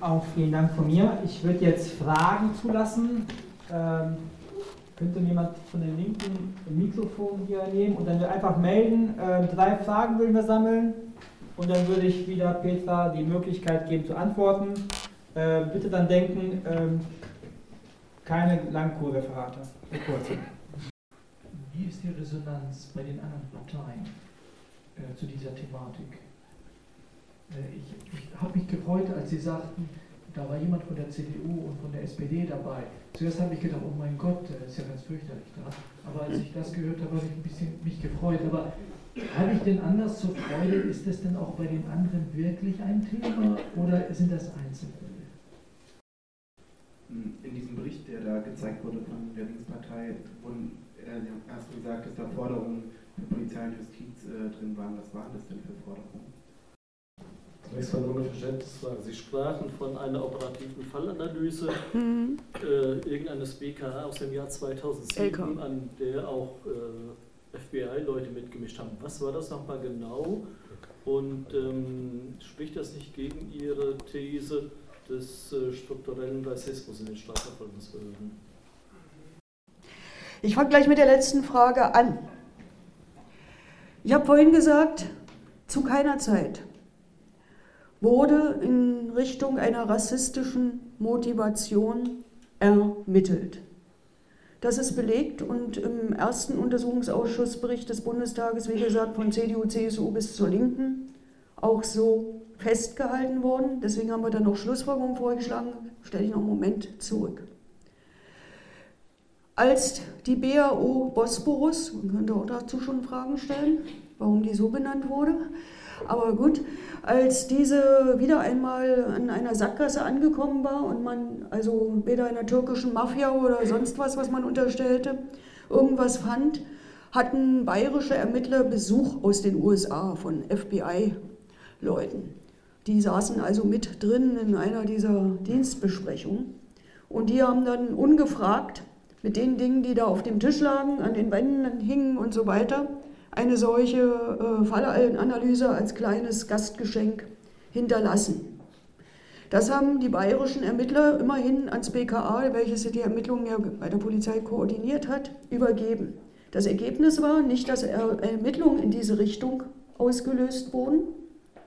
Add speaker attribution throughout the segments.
Speaker 1: Auch vielen Dank von mir. Ich würde jetzt Fragen zulassen. Ähm, könnte jemand von den linken Mikrofon hier nehmen und dann einfach melden. Ähm, drei Fragen würden wir sammeln und dann würde ich wieder Petra die Möglichkeit geben zu antworten. Äh, bitte dann denken, ähm, keine Langkurreferate.
Speaker 2: Wie ist die Resonanz bei den anderen Parteien äh, zu dieser Thematik? Äh, ich, ich habe mich gefreut, als Sie sagten, da war jemand von der CDU und von der SPD dabei. Zuerst habe ich gedacht, oh mein Gott, das ist ja ganz fürchterlich da. Aber als ich das gehört habe, habe ich ein bisschen mich gefreut. Aber habe ich denn anders zur Freude? Ist das denn auch bei den anderen wirklich ein Thema oder sind das Einzelfälle?
Speaker 3: In diesem Bericht, der da gezeigt wurde von der Linkspartei, wurden äh, erst gesagt, dass da Forderungen für Polizei und Justiz äh, drin waren. Was waren das denn für Forderungen?
Speaker 4: Zunächst mal nur eine Verständnisfrage. Sie sprachen von einer operativen Fallanalyse mhm. äh, irgendeines BKA aus dem Jahr 2007, LK. an der auch äh, FBI-Leute mitgemischt haben. Was war das nochmal genau? Und ähm, spricht das nicht gegen Ihre These des äh, strukturellen Rassismus in den Strafverfolgungsbehörden?
Speaker 5: Ich fange gleich mit der letzten Frage an. Ich habe vorhin gesagt, zu keiner Zeit wurde in Richtung einer rassistischen Motivation ermittelt. Das ist belegt und im ersten Untersuchungsausschussbericht des Bundestages, wie gesagt, von CDU, CSU bis zur Linken auch so festgehalten worden. Deswegen haben wir dann noch Schlussfolgerungen vorgeschlagen. Stelle ich noch einen Moment zurück. Als die BAO Bosporus, man könnte auch dazu schon Fragen stellen, warum die so benannt wurde, aber gut, als diese wieder einmal an einer Sackgasse angekommen war und man also weder in der türkischen Mafia oder sonst was, was man unterstellte, irgendwas fand, hatten bayerische Ermittler Besuch aus den USA von FBI-Leuten. Die saßen also mit drin in einer dieser Dienstbesprechungen und die haben dann ungefragt mit den Dingen, die da auf dem Tisch lagen, an den Wänden hingen und so weiter, eine solche äh, Fallanalyse als kleines Gastgeschenk hinterlassen. Das haben die bayerischen Ermittler immerhin ans BKA, welches die Ermittlungen ja bei der Polizei koordiniert hat, übergeben. Das Ergebnis war nicht, dass Ermittlungen in diese Richtung ausgelöst wurden,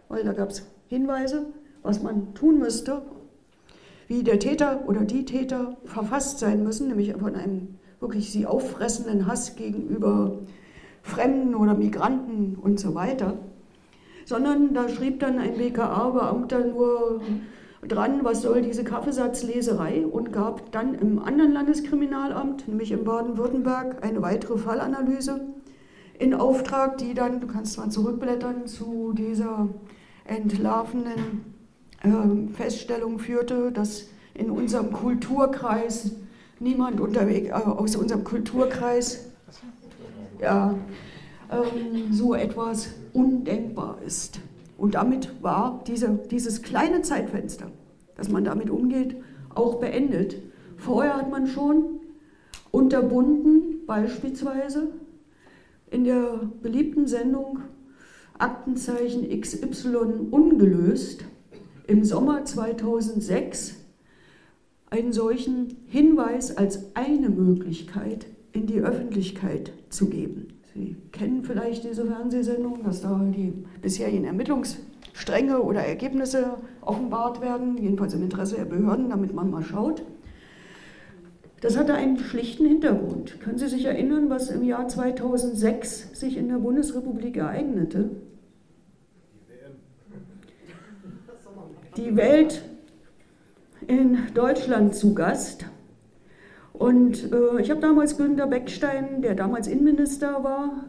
Speaker 5: weil da gab es Hinweise, was man tun müsste, wie der Täter oder die Täter verfasst sein müssen, nämlich von einem wirklich sie auffressenden Hass gegenüber Fremden oder Migranten und so weiter, sondern da schrieb dann ein BKA-Beamter nur dran, was soll diese Kaffeesatzleserei? Und gab dann im anderen Landeskriminalamt, nämlich in Baden-Württemberg, eine weitere Fallanalyse in Auftrag, die dann, du kannst zwar zurückblättern, zu dieser entlarvenden äh, Feststellung führte, dass in unserem Kulturkreis niemand unterwegs, äh, aus unserem Kulturkreis ja, ähm, so etwas undenkbar ist. Und damit war diese, dieses kleine Zeitfenster, dass man damit umgeht, auch beendet. Vorher hat man schon unterbunden, beispielsweise in der beliebten Sendung Aktenzeichen XY ungelöst, im Sommer 2006 einen solchen Hinweis als eine Möglichkeit in die Öffentlichkeit zu geben. Sie kennen vielleicht diese Fernsehsendung, dass da die bisherigen Ermittlungsstränge oder Ergebnisse offenbart werden, jedenfalls im Interesse der Behörden, damit man mal schaut. Das hatte einen schlichten Hintergrund. Können Sie sich erinnern, was im Jahr 2006 sich in der Bundesrepublik ereignete? Die Welt in Deutschland zu Gast. Und äh, ich habe damals Günter Beckstein, der damals Innenminister war,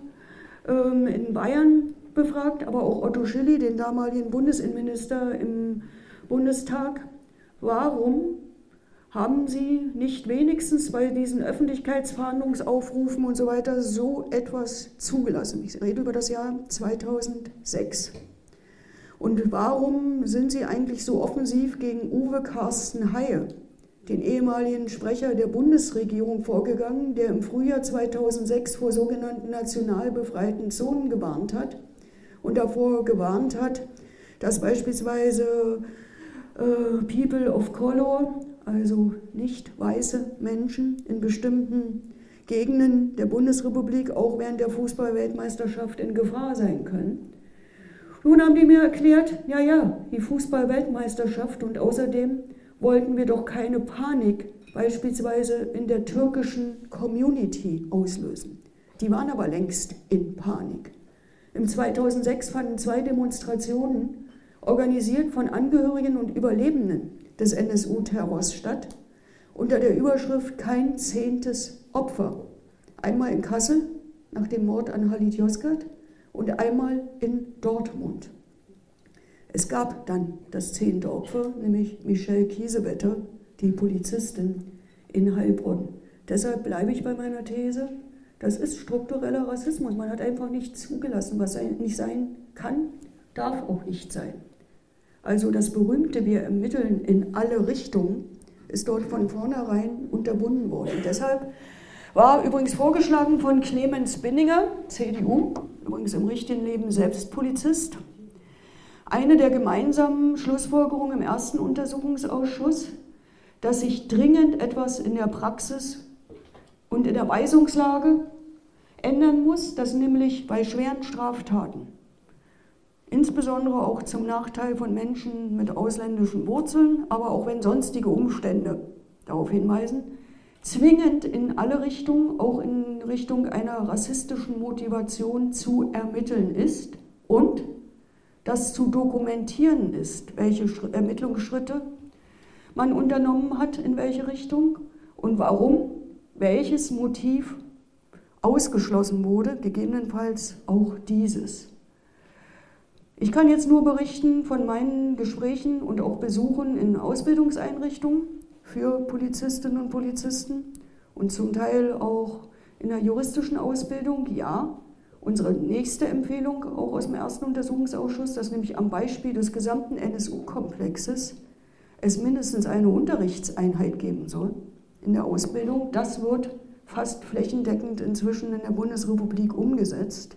Speaker 5: ähm, in Bayern befragt, aber auch Otto Schilly, den damaligen Bundesinnenminister im Bundestag. Warum haben Sie nicht wenigstens bei diesen Öffentlichkeitsverhandlungsaufrufen und so weiter so etwas zugelassen? Ich rede über das Jahr 2006. Und warum sind Sie eigentlich so offensiv gegen Uwe Carsten Haie? Den ehemaligen Sprecher der Bundesregierung vorgegangen, der im Frühjahr 2006 vor sogenannten national befreiten Zonen gewarnt hat und davor gewarnt hat, dass beispielsweise äh, People of Color, also nicht weiße Menschen in bestimmten Gegenden der Bundesrepublik auch während der Fußballweltmeisterschaft in Gefahr sein können. Nun haben die mir erklärt, ja, ja, die Fußballweltmeisterschaft und außerdem wollten wir doch keine Panik beispielsweise in der türkischen Community auslösen. Die waren aber längst in Panik. Im 2006 fanden zwei Demonstrationen, organisiert von Angehörigen und Überlebenden des NSU-Terrors statt, unter der Überschrift Kein zehntes Opfer. Einmal in Kassel nach dem Mord an Halit Yozgat und einmal in Dortmund. Es gab dann das zehnte Opfer, nämlich Michelle Kiesewetter, die Polizistin in Heilbronn. Deshalb bleibe ich bei meiner These, das ist struktureller Rassismus. Man hat einfach nicht zugelassen, was nicht sein kann, darf auch nicht sein. Also das berühmte Wir ermitteln in alle Richtungen ist dort von vornherein unterbunden worden. Deshalb war übrigens vorgeschlagen von Clemens Binninger, CDU, übrigens im richtigen Leben selbst Polizist, eine der gemeinsamen Schlussfolgerungen im ersten Untersuchungsausschuss, dass sich dringend etwas in der Praxis und in der Weisungslage ändern muss, dass nämlich bei schweren Straftaten, insbesondere auch zum Nachteil von Menschen mit ausländischen Wurzeln, aber auch wenn sonstige Umstände darauf hinweisen, zwingend in alle Richtungen, auch in Richtung einer rassistischen Motivation zu ermitteln ist und das zu dokumentieren ist, welche Ermittlungsschritte man unternommen hat, in welche Richtung und warum welches Motiv ausgeschlossen wurde, gegebenenfalls auch dieses. Ich kann jetzt nur berichten von meinen Gesprächen und auch Besuchen in Ausbildungseinrichtungen für Polizistinnen und Polizisten und zum Teil auch in der juristischen Ausbildung. Ja, unsere nächste Empfehlung auch aus dem ersten Untersuchungsausschuss, dass nämlich am Beispiel des gesamten NSU-Komplexes es mindestens eine Unterrichtseinheit geben soll in der Ausbildung. Das wird fast flächendeckend inzwischen in der Bundesrepublik umgesetzt.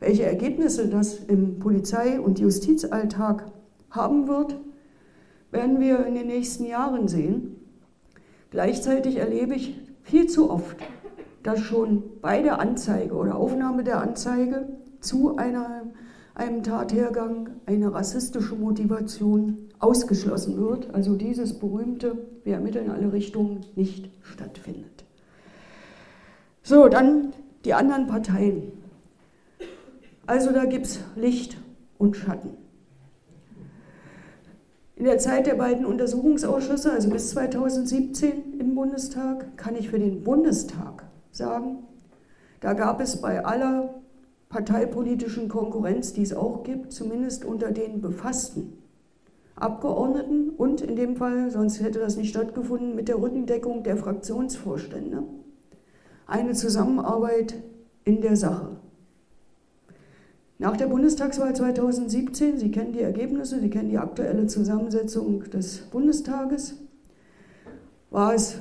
Speaker 5: Welche Ergebnisse das im Polizei- und Justizalltag haben wird, werden wir in den nächsten Jahren sehen. Gleichzeitig erlebe ich viel zu oft, dass schon bei der Anzeige oder Aufnahme der Anzeige zu einer, einem Tathergang eine rassistische Motivation ausgeschlossen wird, also dieses berühmte, wir ermitteln alle Richtungen, nicht stattfindet. So, dann die anderen Parteien. Also da gibt es Licht und Schatten. In der Zeit der beiden Untersuchungsausschüsse, also bis 2017 im Bundestag, kann ich für den Bundestag sagen, da gab es bei aller parteipolitischen Konkurrenz, die es auch gibt, zumindest unter den Befassten, Abgeordneten und in dem Fall, sonst hätte das nicht stattgefunden, mit der Rückendeckung der Fraktionsvorstände, eine Zusammenarbeit in der Sache. Nach der Bundestagswahl 2017, Sie kennen die Ergebnisse, Sie kennen die aktuelle Zusammensetzung des Bundestages, war es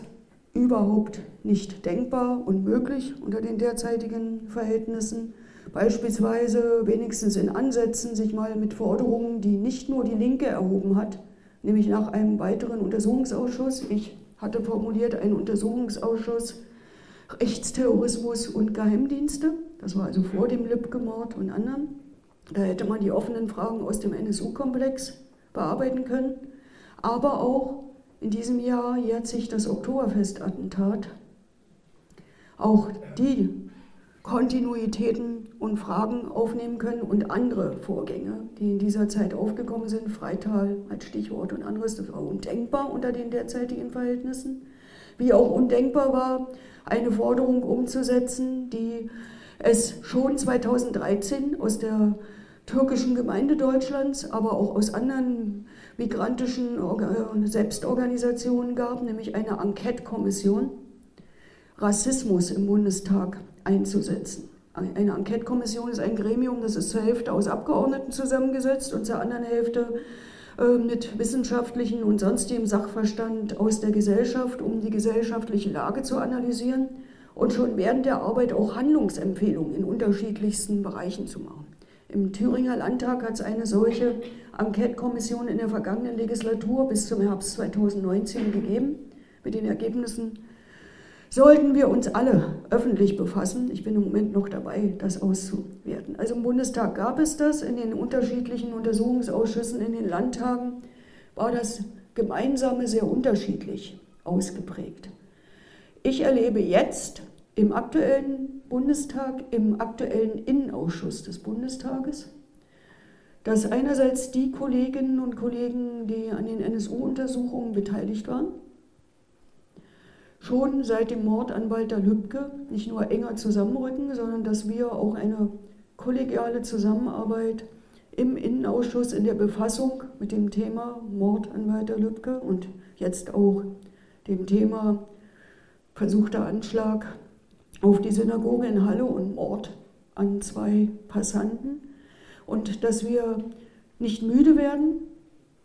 Speaker 5: überhaupt nicht denkbar und möglich unter den derzeitigen Verhältnissen, beispielsweise wenigstens in Ansätzen sich mal mit Forderungen, die nicht nur die Linke erhoben hat, nämlich nach einem weiteren Untersuchungsausschuss, ich hatte formuliert einen Untersuchungsausschuss Rechtsterrorismus und Geheimdienste, das war also vor dem Lübcke-Mord und anderen. Da hätte man die offenen Fragen aus dem NSU-Komplex bearbeiten können. Aber auch in diesem Jahr jährt sich das Oktoberfest-Attentat. Auch die Kontinuitäten und Fragen aufnehmen können und andere Vorgänge, die in dieser Zeit aufgekommen sind, Freital als Stichwort und anderes, das war undenkbar unter den derzeitigen Verhältnissen. Wie auch undenkbar war, eine Forderung umzusetzen, die es schon 2013 aus der türkischen Gemeinde Deutschlands, aber auch aus anderen migrantischen Selbstorganisationen gab, nämlich eine Enquete-Kommission Rassismus im Bundestag einzusetzen. Eine Enquete-Kommission ist ein Gremium, das ist zur Hälfte aus Abgeordneten zusammengesetzt und zur anderen Hälfte äh, mit wissenschaftlichen und sonstigem Sachverstand aus der Gesellschaft, um die gesellschaftliche Lage zu analysieren und schon während der Arbeit auch Handlungsempfehlungen in unterschiedlichsten Bereichen zu machen. Im Thüringer Landtag hat es eine solche Enquete-Kommission in der vergangenen Legislatur bis zum Herbst 2019 gegeben. Mit den Ergebnissen sollten wir uns alle öffentlich befassen. Ich bin im Moment noch dabei, das auszuwerten. Also im Bundestag gab es das, in den unterschiedlichen Untersuchungsausschüssen, in den Landtagen war das Gemeinsame sehr unterschiedlich ausgeprägt. Ich erlebe jetzt im aktuellen Bundestag, im aktuellen Innenausschuss des Bundestages, dass einerseits die Kolleginnen und Kollegen, die an den NSU-Untersuchungen beteiligt waren, schon seit dem Mord an Walter Lübcke nicht nur enger zusammenrücken, sondern dass wir auch eine kollegiale Zusammenarbeit im Innenausschuss in der Befassung mit dem Thema Mord an Walter Lübcke und jetzt auch dem Thema versuchter Anschlag auf die Synagoge in Halle und Mord an zwei Passanten. Und dass wir nicht müde werden,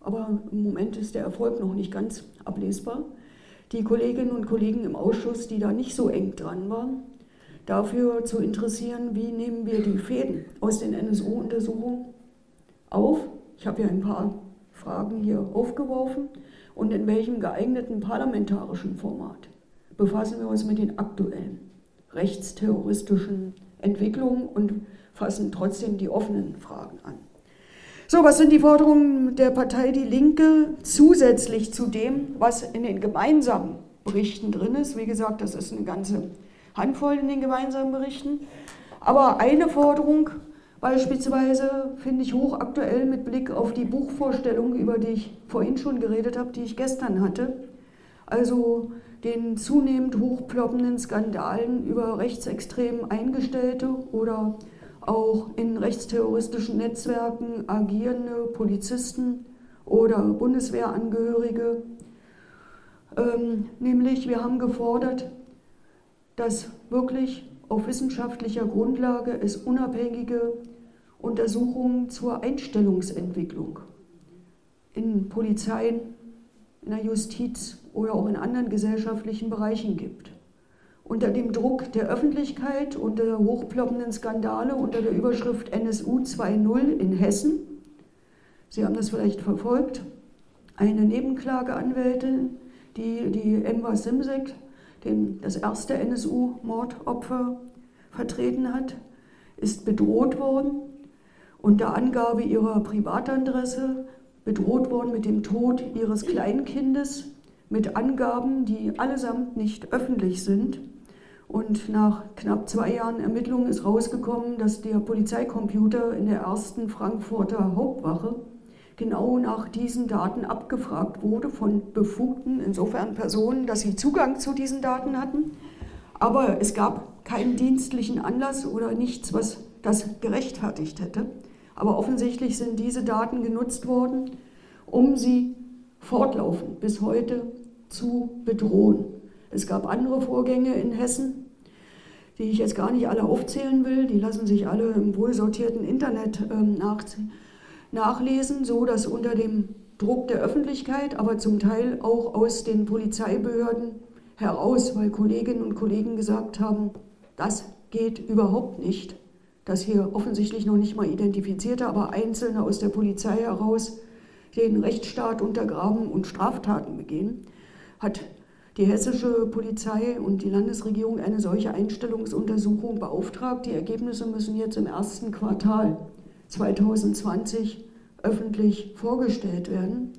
Speaker 5: aber im Moment ist der Erfolg noch nicht ganz ablesbar. Die Kolleginnen und Kollegen im Ausschuss, die da nicht so eng dran waren, dafür zu interessieren, wie nehmen wir die Fäden aus den NSU-Untersuchungen auf. Ich habe ja ein paar Fragen hier aufgeworfen. Und in welchem geeigneten parlamentarischen Format befassen wir uns mit den aktuellen rechtsterroristischen Entwicklungen und fassen trotzdem die offenen Fragen an. So, was sind die Forderungen der Partei Die Linke zusätzlich zu dem, was in den gemeinsamen Berichten drin ist? Wie gesagt, das ist eine ganze Handvoll in den gemeinsamen Berichten. Aber eine Forderung beispielsweise finde ich hochaktuell mit Blick auf die Buchvorstellung, über die ich vorhin schon geredet habe, die ich gestern hatte. Also den zunehmend hochploppenden Skandalen über rechtsextrem Eingestellte oder auch in rechtsterroristischen Netzwerken agierende Polizisten oder Bundeswehrangehörige. Ähm, nämlich wir haben gefordert, dass wirklich auf wissenschaftlicher Grundlage es unabhängige Untersuchungen zur Einstellungsentwicklung in Polizeien, in der Justiz oder auch in anderen gesellschaftlichen Bereichen gibt. Unter dem Druck der Öffentlichkeit, unter der hochploppenden Skandale, unter der Überschrift NSU 2.0 in Hessen, Sie haben das vielleicht verfolgt, eine Nebenklageanwältin, die die Emma Simsek, den, das erste NSU-Mordopfer, vertreten hat, ist bedroht worden, unter Angabe ihrer Privatadresse bedroht worden mit dem Tod ihres Kleinkindes mit Angaben, die allesamt nicht öffentlich sind. Und nach knapp zwei Jahren Ermittlungen ist rausgekommen, dass der Polizeicomputer in der ersten Frankfurter Hauptwache genau nach diesen Daten abgefragt wurde von befugten, insofern Personen, dass sie Zugang zu diesen Daten hatten. Aber es gab keinen dienstlichen Anlass oder nichts, was das gerechtfertigt hätte. Aber offensichtlich sind diese Daten genutzt worden, um sie fortlaufend bis heute zu bedrohen. Es gab andere Vorgänge in Hessen, die ich jetzt gar nicht alle aufzählen will. Die lassen sich alle im wohlsortierten Internet ähm, nach, nachlesen, so dass unter dem Druck der Öffentlichkeit, aber zum Teil auch aus den Polizeibehörden heraus, weil Kolleginnen und Kollegen gesagt haben, das geht überhaupt nicht, dass hier offensichtlich noch nicht mal identifizierte, aber Einzelne aus der Polizei heraus den Rechtsstaat untergraben und Straftaten begehen, hat die hessische Polizei und die Landesregierung eine solche Einstellungsuntersuchung beauftragt. Die Ergebnisse müssen jetzt im ersten Quartal 2020 öffentlich vorgestellt werden.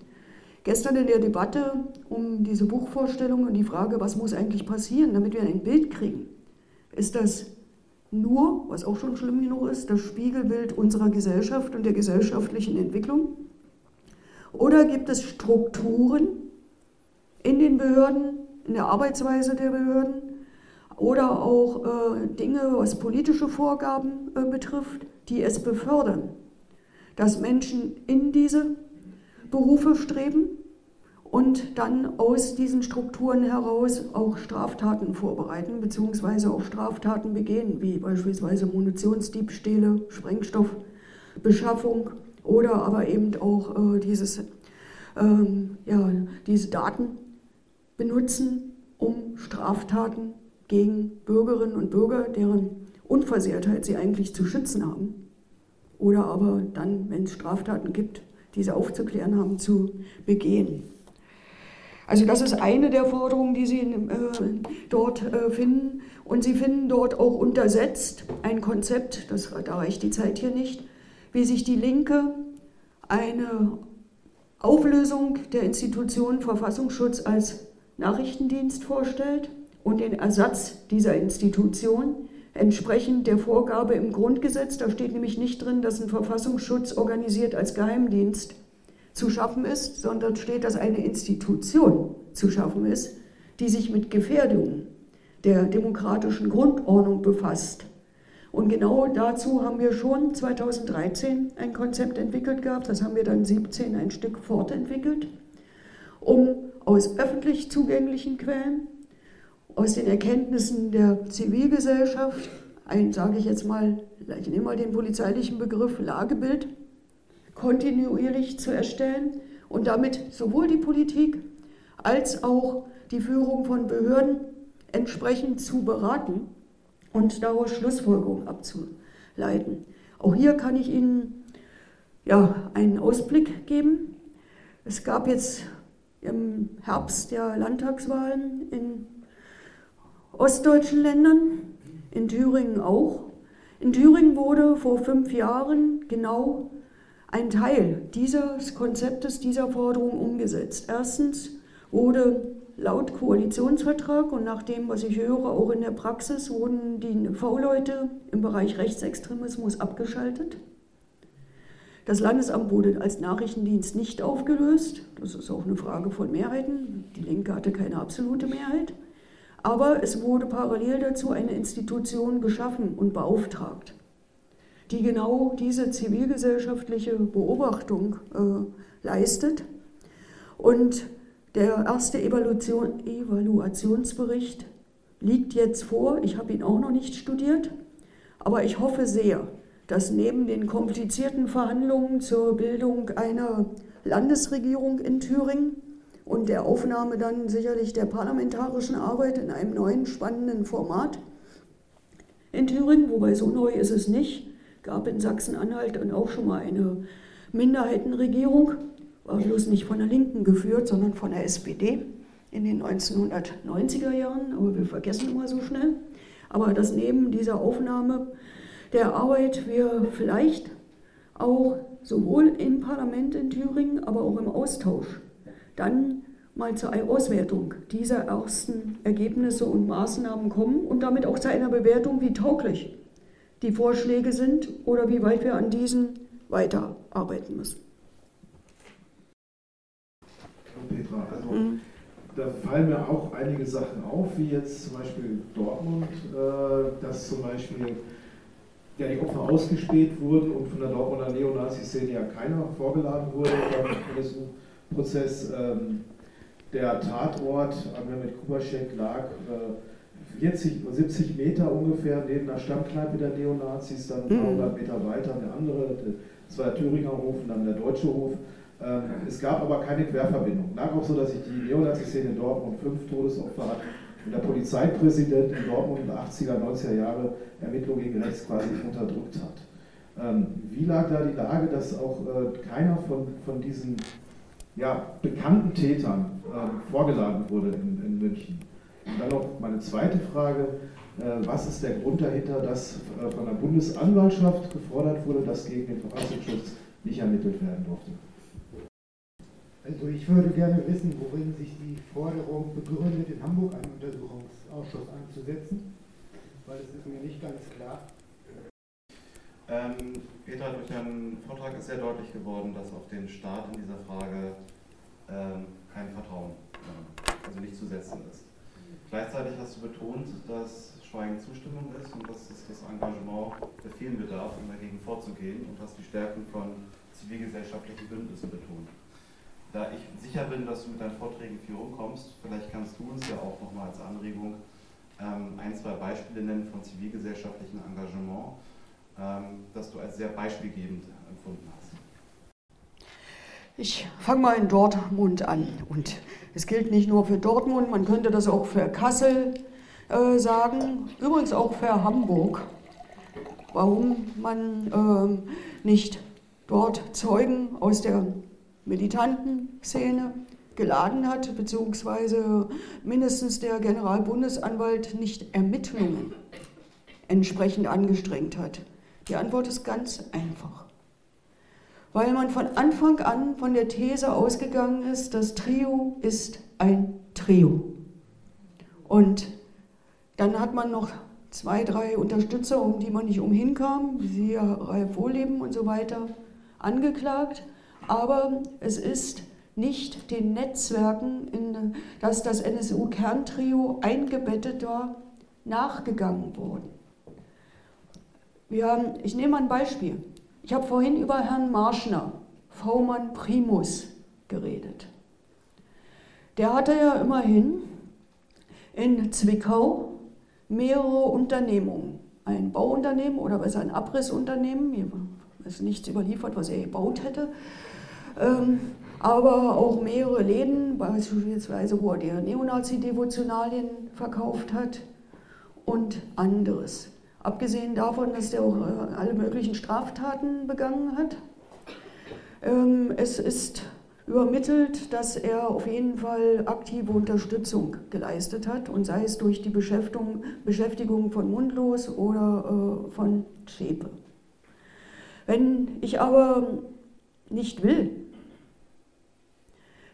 Speaker 5: Gestern in der Debatte um diese Buchvorstellung und die Frage, was muss eigentlich passieren, damit wir ein Bild kriegen, ist das nur, was auch schon schlimm genug ist, das Spiegelbild unserer Gesellschaft und der gesellschaftlichen Entwicklung? Oder gibt es Strukturen in den Behörden, in der Arbeitsweise der Behörden oder auch äh, Dinge, was politische Vorgaben äh, betrifft, die es befördern, dass Menschen in diese Berufe streben und dann aus diesen Strukturen heraus auch Straftaten vorbereiten bzw. auch Straftaten begehen, wie beispielsweise Munitionsdiebstähle, Sprengstoffbeschaffung oder aber eben auch äh, dieses, ähm, ja, diese Daten benutzen, um Straftaten gegen Bürgerinnen und Bürger, deren Unversehrtheit sie eigentlich zu schützen haben, oder aber dann, wenn es Straftaten gibt, diese aufzuklären haben, zu begehen. Also das ist eine der Forderungen, die Sie äh, dort äh, finden. Und Sie finden dort auch untersetzt ein Konzept, das, da reicht die Zeit hier nicht, wie sich die Linke eine Auflösung der Institution Verfassungsschutz als Nachrichtendienst vorstellt und den Ersatz dieser Institution entsprechend der Vorgabe im Grundgesetz. Da steht nämlich nicht drin, dass ein Verfassungsschutz organisiert als Geheimdienst zu schaffen ist, sondern steht, dass eine Institution zu schaffen ist, die sich mit Gefährdungen der demokratischen Grundordnung befasst. Und genau dazu haben wir schon 2013 ein Konzept entwickelt gehabt, das haben wir dann 2017 ein Stück fortentwickelt, um aus öffentlich zugänglichen Quellen, aus den Erkenntnissen der Zivilgesellschaft, ein, sage ich jetzt mal, ich nehme mal den polizeilichen Begriff Lagebild, kontinuierlich zu erstellen und damit sowohl die Politik als auch die Führung von Behörden entsprechend zu beraten und daraus Schlussfolgerungen abzuleiten. Auch hier kann ich Ihnen ja, einen Ausblick geben. Es gab jetzt im Herbst der Landtagswahlen in ostdeutschen Ländern, in Thüringen auch. In Thüringen wurde vor fünf Jahren genau ein Teil dieses Konzeptes, dieser Forderung umgesetzt. Erstens wurde laut Koalitionsvertrag und nach dem, was ich höre, auch in der Praxis, wurden die V-Leute im Bereich Rechtsextremismus abgeschaltet. Das Landesamt wurde als Nachrichtendienst nicht aufgelöst. Das ist auch eine Frage von Mehrheiten. Die Linke hatte keine absolute Mehrheit. Aber es wurde parallel dazu eine Institution geschaffen und beauftragt die genau diese zivilgesellschaftliche Beobachtung äh, leistet. Und der erste Evaluation, Evaluationsbericht liegt jetzt vor. Ich habe ihn auch noch nicht studiert, aber ich hoffe sehr, dass neben den komplizierten Verhandlungen zur Bildung einer Landesregierung in Thüringen und der Aufnahme dann sicherlich der parlamentarischen Arbeit in einem neuen spannenden Format in Thüringen, wobei so neu ist es nicht, gab in Sachsen-Anhalt dann auch schon mal eine Minderheitenregierung, war bloß nicht von der Linken geführt, sondern von der SPD in den 1990er Jahren, aber wir vergessen immer so schnell. Aber dass neben dieser Aufnahme der Arbeit wir vielleicht auch sowohl im Parlament in Thüringen, aber auch im Austausch dann mal zur Auswertung dieser ersten Ergebnisse und Maßnahmen kommen und damit auch zu einer Bewertung, wie tauglich die Vorschläge sind oder wie weit wir an diesen weiterarbeiten müssen.
Speaker 6: Petra, also mhm. da fallen mir auch einige Sachen auf, wie jetzt zum Beispiel Dortmund, äh, dass zum Beispiel ja, die Opfer ausgespäht wurden und von der Dortmunder Neonazi-Szene ja keiner vorgeladen wurde beim NSU-Prozess. Ähm, der Tatort, mit Kubaschek lag, äh, 40, 70 Meter ungefähr neben der Stammkneipe der Neonazis, dann ein paar hundert Meter weiter eine andere, das war der Thüringer Hof und dann der Deutsche Hof. Ähm, es gab aber keine Querverbindung. Lag auch so, dass sich die Neonazi-Szene in Dortmund fünf Todesopfer hat und der Polizeipräsident in Dortmund in den 80er, 90er Jahre Ermittlungen gegen rechts quasi unterdrückt hat. Ähm, wie lag da die Lage, dass auch äh, keiner von, von diesen ja, bekannten Tätern äh, vorgeladen wurde in, in München? Und dann noch meine zweite Frage. Äh, was ist der Grund dahinter, dass äh, von der Bundesanwaltschaft gefordert wurde, dass gegen den Verfassungsschutz nicht ermittelt werden durfte?
Speaker 7: Also ich würde gerne wissen, worin sich die Forderung begründet, in Hamburg einen Untersuchungsausschuss anzusetzen, weil es ist mir nicht ganz klar.
Speaker 8: Ähm, Petra, durch Ihren Vortrag ist sehr deutlich geworden, dass auf den Staat in dieser Frage ähm, kein Vertrauen, äh, also nicht zu setzen ist. Gleichzeitig hast du betont, dass Schweigen Zustimmung ist und dass es das Engagement der vielen bedarf, um dagegen vorzugehen und hast die Stärken von zivilgesellschaftlichen Bündnissen betont. Da ich sicher bin, dass du mit deinen Vorträgen viel rumkommst, vielleicht kannst du uns ja auch nochmal als Anregung ähm, ein, zwei Beispiele nennen von zivilgesellschaftlichem Engagement, ähm, das du als sehr beispielgebend empfunden hast.
Speaker 5: Ich fange mal in Dortmund an und es gilt nicht nur für Dortmund, man könnte das auch für Kassel äh, sagen, übrigens auch für Hamburg. warum man ähm, nicht dort Zeugen aus der militanten Szene geladen hat, beziehungsweise mindestens der Generalbundesanwalt nicht Ermittlungen entsprechend angestrengt hat. Die Antwort ist ganz einfach. Weil man von Anfang an von der These ausgegangen ist, das Trio ist ein Trio. Und dann hat man noch zwei, drei Unterstützer, um die man nicht umhin kam, wie Ralf Wohleben und so weiter, angeklagt. Aber es ist nicht den Netzwerken, in das das NSU-Kerntrio eingebettet war, nachgegangen worden. Wir, ich nehme ein Beispiel. Ich habe vorhin über Herrn Marschner, V-Mann Primus, geredet. Der hatte ja immerhin in Zwickau mehrere Unternehmungen. Ein Bauunternehmen oder besser ein Abrissunternehmen, es ist nichts überliefert, was er gebaut hätte. Ähm, aber auch mehrere Läden, beispielsweise wo er die Neonazi-Devotionalien verkauft hat und anderes. Abgesehen davon, dass er auch äh, alle möglichen Straftaten begangen hat. Ähm, es ist übermittelt, dass er auf jeden Fall aktive Unterstützung geleistet hat und sei es durch die Beschäftigung, Beschäftigung von Mundlos oder äh, von Schäpe. Wenn ich aber nicht will,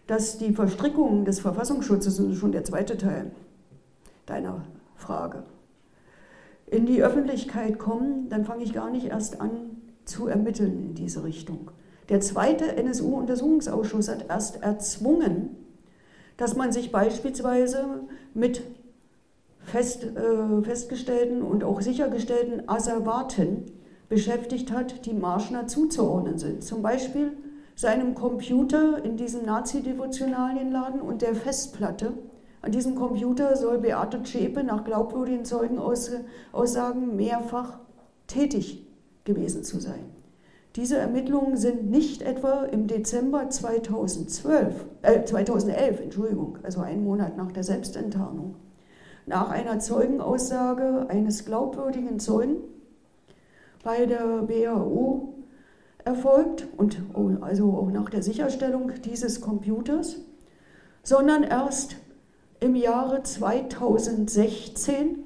Speaker 5: dass die Verstrickungen des Verfassungsschutzes, das ist schon der zweite Teil deiner Frage, in die Öffentlichkeit kommen, dann fange ich gar nicht erst an zu ermitteln in diese Richtung. Der zweite NSU-Untersuchungsausschuss hat erst erzwungen, dass man sich beispielsweise mit fest, äh, festgestellten und auch sichergestellten Asservaten beschäftigt hat, die Marschner zuzuordnen sind. Zum Beispiel seinem Computer in diesem Nazi-Devotionalienladen und der Festplatte. An diesem Computer soll Beate Zschäpe nach glaubwürdigen Zeugenaussagen mehrfach tätig gewesen sein. Diese Ermittlungen sind nicht etwa im Dezember 2012, äh, 2011, Entschuldigung, also einen Monat nach der Selbstenttarnung, nach einer Zeugenaussage eines glaubwürdigen Zeugen bei der BAO erfolgt und also auch nach der Sicherstellung dieses Computers, sondern erst im Jahre 2016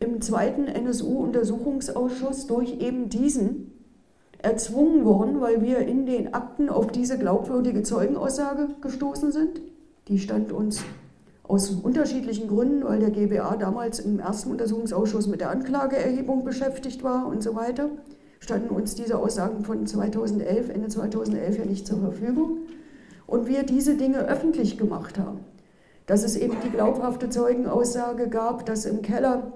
Speaker 5: im zweiten NSU-Untersuchungsausschuss durch eben diesen erzwungen worden, weil wir in den Akten auf diese glaubwürdige Zeugenaussage gestoßen sind. Die stand uns aus unterschiedlichen Gründen, weil der GBA damals im ersten Untersuchungsausschuss mit der Anklageerhebung beschäftigt war und so weiter, standen uns diese Aussagen von 2011, Ende 2011 ja nicht zur Verfügung. Und wir diese Dinge öffentlich gemacht haben. Dass es eben die glaubhafte Zeugenaussage gab, dass im Keller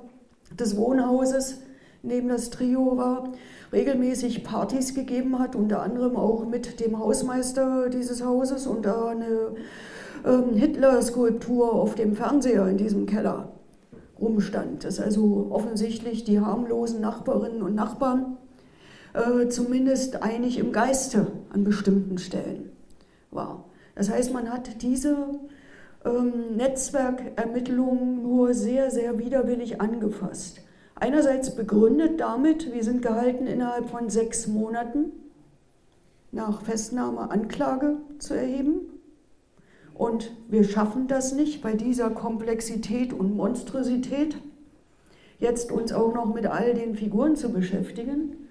Speaker 5: des Wohnhauses neben das Trio war, regelmäßig Partys gegeben hat, unter anderem auch mit dem Hausmeister dieses Hauses und da eine ähm, Hitler-Skulptur auf dem Fernseher in diesem Keller rumstand. Dass also offensichtlich die harmlosen Nachbarinnen und Nachbarn äh, zumindest einig im Geiste an bestimmten Stellen war. Das heißt, man hat diese ähm, Netzwerkermittlungen nur sehr, sehr widerwillig angefasst. Einerseits begründet damit, wir sind gehalten, innerhalb von sechs Monaten nach Festnahme Anklage zu erheben. Und wir schaffen das nicht bei dieser Komplexität und Monstrosität, jetzt uns auch noch mit all den Figuren zu beschäftigen.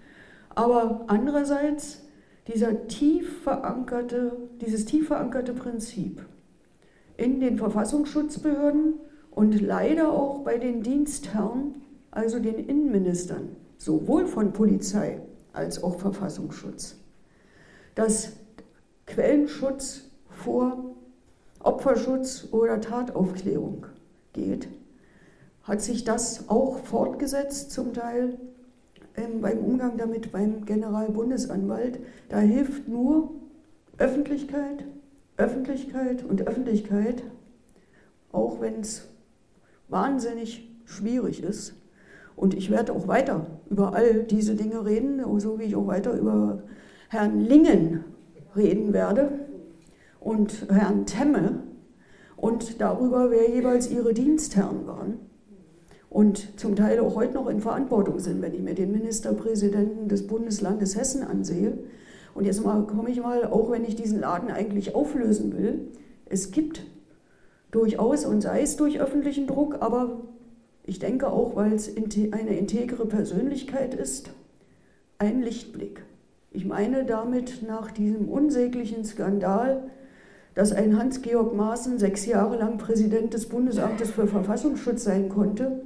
Speaker 5: Aber andererseits dieser tief verankerte, dieses tief verankerte Prinzip in den Verfassungsschutzbehörden und leider auch bei den Dienstherren also den Innenministern, sowohl von Polizei als auch Verfassungsschutz, dass Quellenschutz vor Opferschutz oder Tataufklärung geht, hat sich das auch fortgesetzt, zum Teil beim Umgang damit beim Generalbundesanwalt. Da hilft nur Öffentlichkeit, Öffentlichkeit und Öffentlichkeit, auch wenn es wahnsinnig schwierig ist. Und ich werde auch weiter über all diese Dinge reden, so wie ich auch weiter über Herrn Lingen reden werde und Herrn Temme und darüber, wer jeweils ihre Dienstherren waren und zum Teil auch heute noch in Verantwortung sind, wenn ich mir den Ministerpräsidenten des Bundeslandes Hessen ansehe. Und jetzt mal komme ich mal, auch wenn ich diesen Laden eigentlich auflösen will, es gibt durchaus und sei es durch öffentlichen Druck, aber ich denke auch, weil es eine integre Persönlichkeit ist, ein Lichtblick. Ich meine damit nach diesem unsäglichen Skandal, dass ein Hans-Georg Maaßen sechs Jahre lang Präsident des Bundesamtes für Verfassungsschutz sein konnte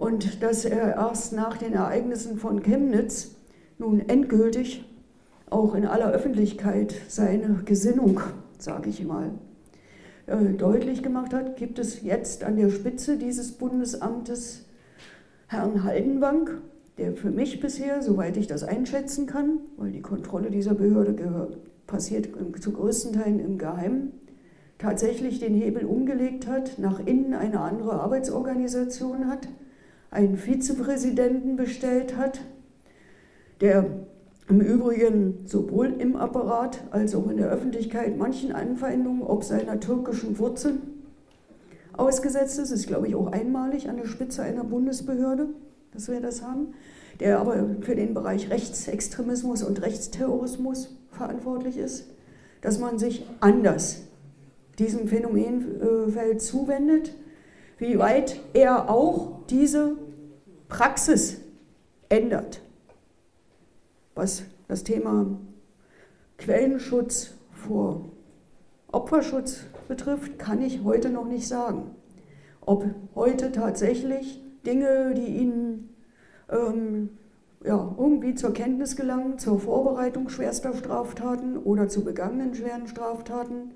Speaker 5: und dass er erst nach den Ereignissen von Chemnitz nun endgültig auch in aller Öffentlichkeit seine Gesinnung, sage ich mal, äh, deutlich gemacht hat, gibt es jetzt an der Spitze dieses Bundesamtes Herrn Haldenbank, der für mich bisher, soweit ich das einschätzen kann, weil die Kontrolle dieser Behörde passiert zu größten Teilen im Geheimen, tatsächlich den Hebel umgelegt hat, nach innen eine andere Arbeitsorganisation hat, einen Vizepräsidenten bestellt hat, der im Übrigen sowohl im Apparat als auch in der Öffentlichkeit manchen Anfeindungen ob seiner türkischen Wurzeln ausgesetzt ist. Ist, glaube ich, auch einmalig an der Spitze einer Bundesbehörde, dass wir das haben, der aber für den Bereich Rechtsextremismus und Rechtsterrorismus verantwortlich ist, dass man sich anders diesem Phänomenfeld zuwendet, wie weit er auch diese Praxis ändert was das Thema Quellenschutz vor Opferschutz betrifft, kann ich heute noch nicht sagen. Ob heute tatsächlich Dinge, die Ihnen ähm, ja, irgendwie zur Kenntnis gelangen, zur Vorbereitung schwerster Straftaten oder zu begangenen schweren Straftaten,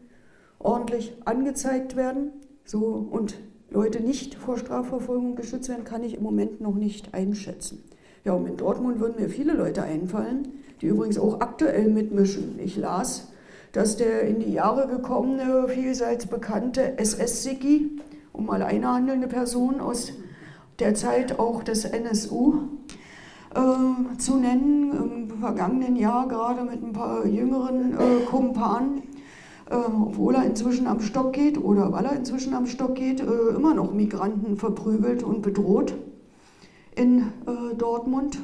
Speaker 5: ordentlich angezeigt werden so, und Leute nicht vor Strafverfolgung geschützt werden, kann ich im Moment noch nicht einschätzen. Ja, und in Dortmund würden mir viele Leute einfallen, die übrigens auch aktuell mitmischen. Ich las, dass der in die Jahre gekommene, vielseits bekannte SS-Sigi, um mal eine handelnde Person aus der Zeit auch des NSU äh, zu nennen, im vergangenen Jahr gerade mit ein paar jüngeren äh, Kumpanen, äh, obwohl er inzwischen am Stock geht oder weil er inzwischen am Stock geht, äh, immer noch Migranten verprügelt und bedroht in äh, Dortmund.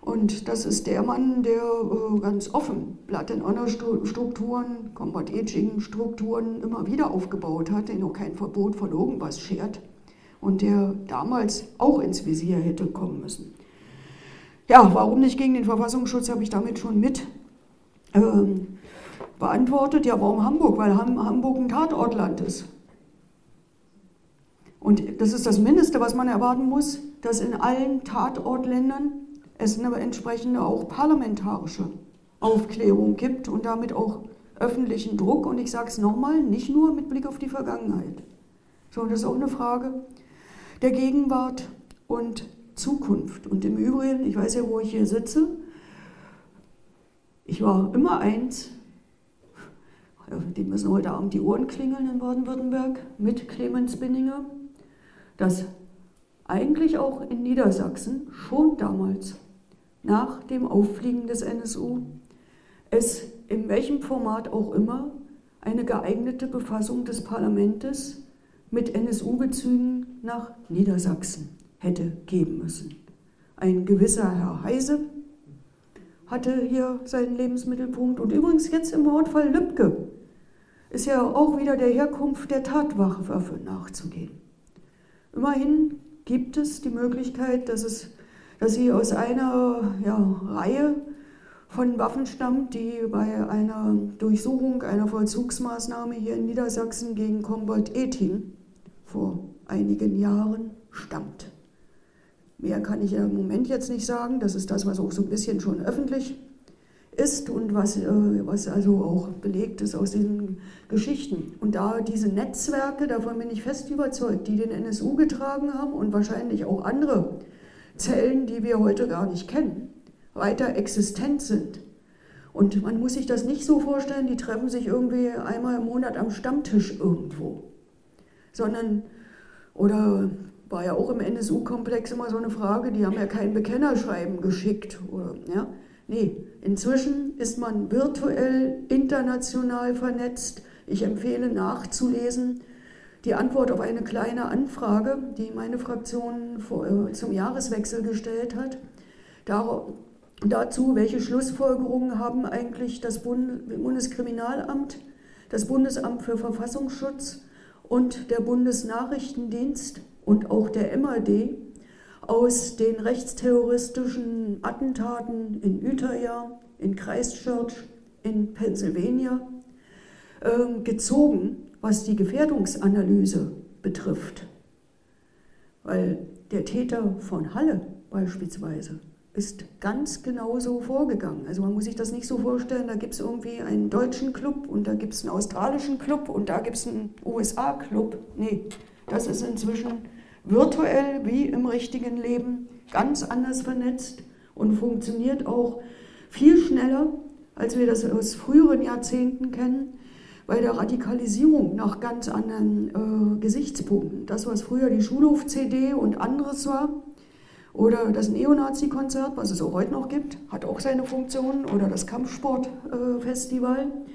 Speaker 5: Und das ist der Mann, der äh, ganz offen Blatt in Honor Strukturen, Combat Aging Strukturen immer wieder aufgebaut hat, der noch kein Verbot von irgendwas schert und der damals auch ins Visier hätte kommen müssen. Ja, warum nicht gegen den Verfassungsschutz, habe ich damit schon mit ähm, beantwortet. Ja, warum Hamburg? Weil Hamburg ein Tatortland ist. Und das ist das Mindeste, was man erwarten muss, dass in allen Tatortländern es eine entsprechende auch parlamentarische Aufklärung gibt und damit auch öffentlichen Druck. Und ich sage es nochmal, nicht nur mit Blick auf die Vergangenheit, sondern das ist auch eine Frage der Gegenwart und Zukunft. Und im Übrigen, ich weiß ja, wo ich hier sitze, ich war immer eins, die müssen heute Abend die Ohren klingeln in Baden-Württemberg, mit Clemens Binninger. Dass eigentlich auch in Niedersachsen schon damals, nach dem Auffliegen des NSU, es in welchem Format auch immer eine geeignete Befassung des Parlaments mit NSU-Bezügen nach Niedersachsen hätte geben müssen. Ein gewisser Herr Heise hatte hier seinen Lebensmittelpunkt. Und übrigens jetzt im Mordfall Lübcke ist ja auch wieder der Herkunft der Tatwaffe nachzugehen. Immerhin gibt es die Möglichkeit, dass, es, dass sie aus einer ja, Reihe von Waffen stammt, die bei einer Durchsuchung einer Vollzugsmaßnahme hier in Niedersachsen gegen Combat Etin vor einigen Jahren stammt. Mehr kann ich im Moment jetzt nicht sagen. Das ist das, was auch so ein bisschen schon öffentlich ist und was, äh, was also auch belegt ist aus diesen Geschichten. Und da diese Netzwerke, davon bin ich fest überzeugt, die den NSU getragen haben und wahrscheinlich auch andere Zellen, die wir heute gar nicht kennen, weiter existent sind. Und man muss sich das nicht so vorstellen, die treffen sich irgendwie einmal im Monat am Stammtisch irgendwo, sondern, oder war ja auch im NSU-Komplex immer so eine Frage, die haben ja kein Bekennerschreiben geschickt. Oder, ja. Nee, inzwischen ist man virtuell international vernetzt. Ich empfehle nachzulesen die Antwort auf eine kleine Anfrage, die meine Fraktion vor, äh, zum Jahreswechsel gestellt hat. Dar dazu, welche Schlussfolgerungen haben eigentlich das Bund Bundeskriminalamt, das Bundesamt für Verfassungsschutz und der Bundesnachrichtendienst und auch der MAD aus den rechtsterroristischen Attentaten in Utøya, in Christchurch, in Pennsylvania äh, gezogen, was die Gefährdungsanalyse betrifft. Weil der Täter von Halle beispielsweise ist ganz genauso vorgegangen. Also man muss sich das nicht so vorstellen, da gibt es irgendwie einen deutschen Club und da gibt es einen australischen Club und da gibt es einen USA-Club. Nee, das ist inzwischen virtuell wie im richtigen Leben ganz anders vernetzt und funktioniert auch viel schneller, als wir das aus früheren Jahrzehnten kennen, bei der Radikalisierung nach ganz anderen äh, Gesichtspunkten. Das, was früher die Schulhof-CD und anderes war, oder das Neonazi-Konzert, was es auch heute noch gibt, hat auch seine Funktionen, oder das Kampfsportfestival. Äh,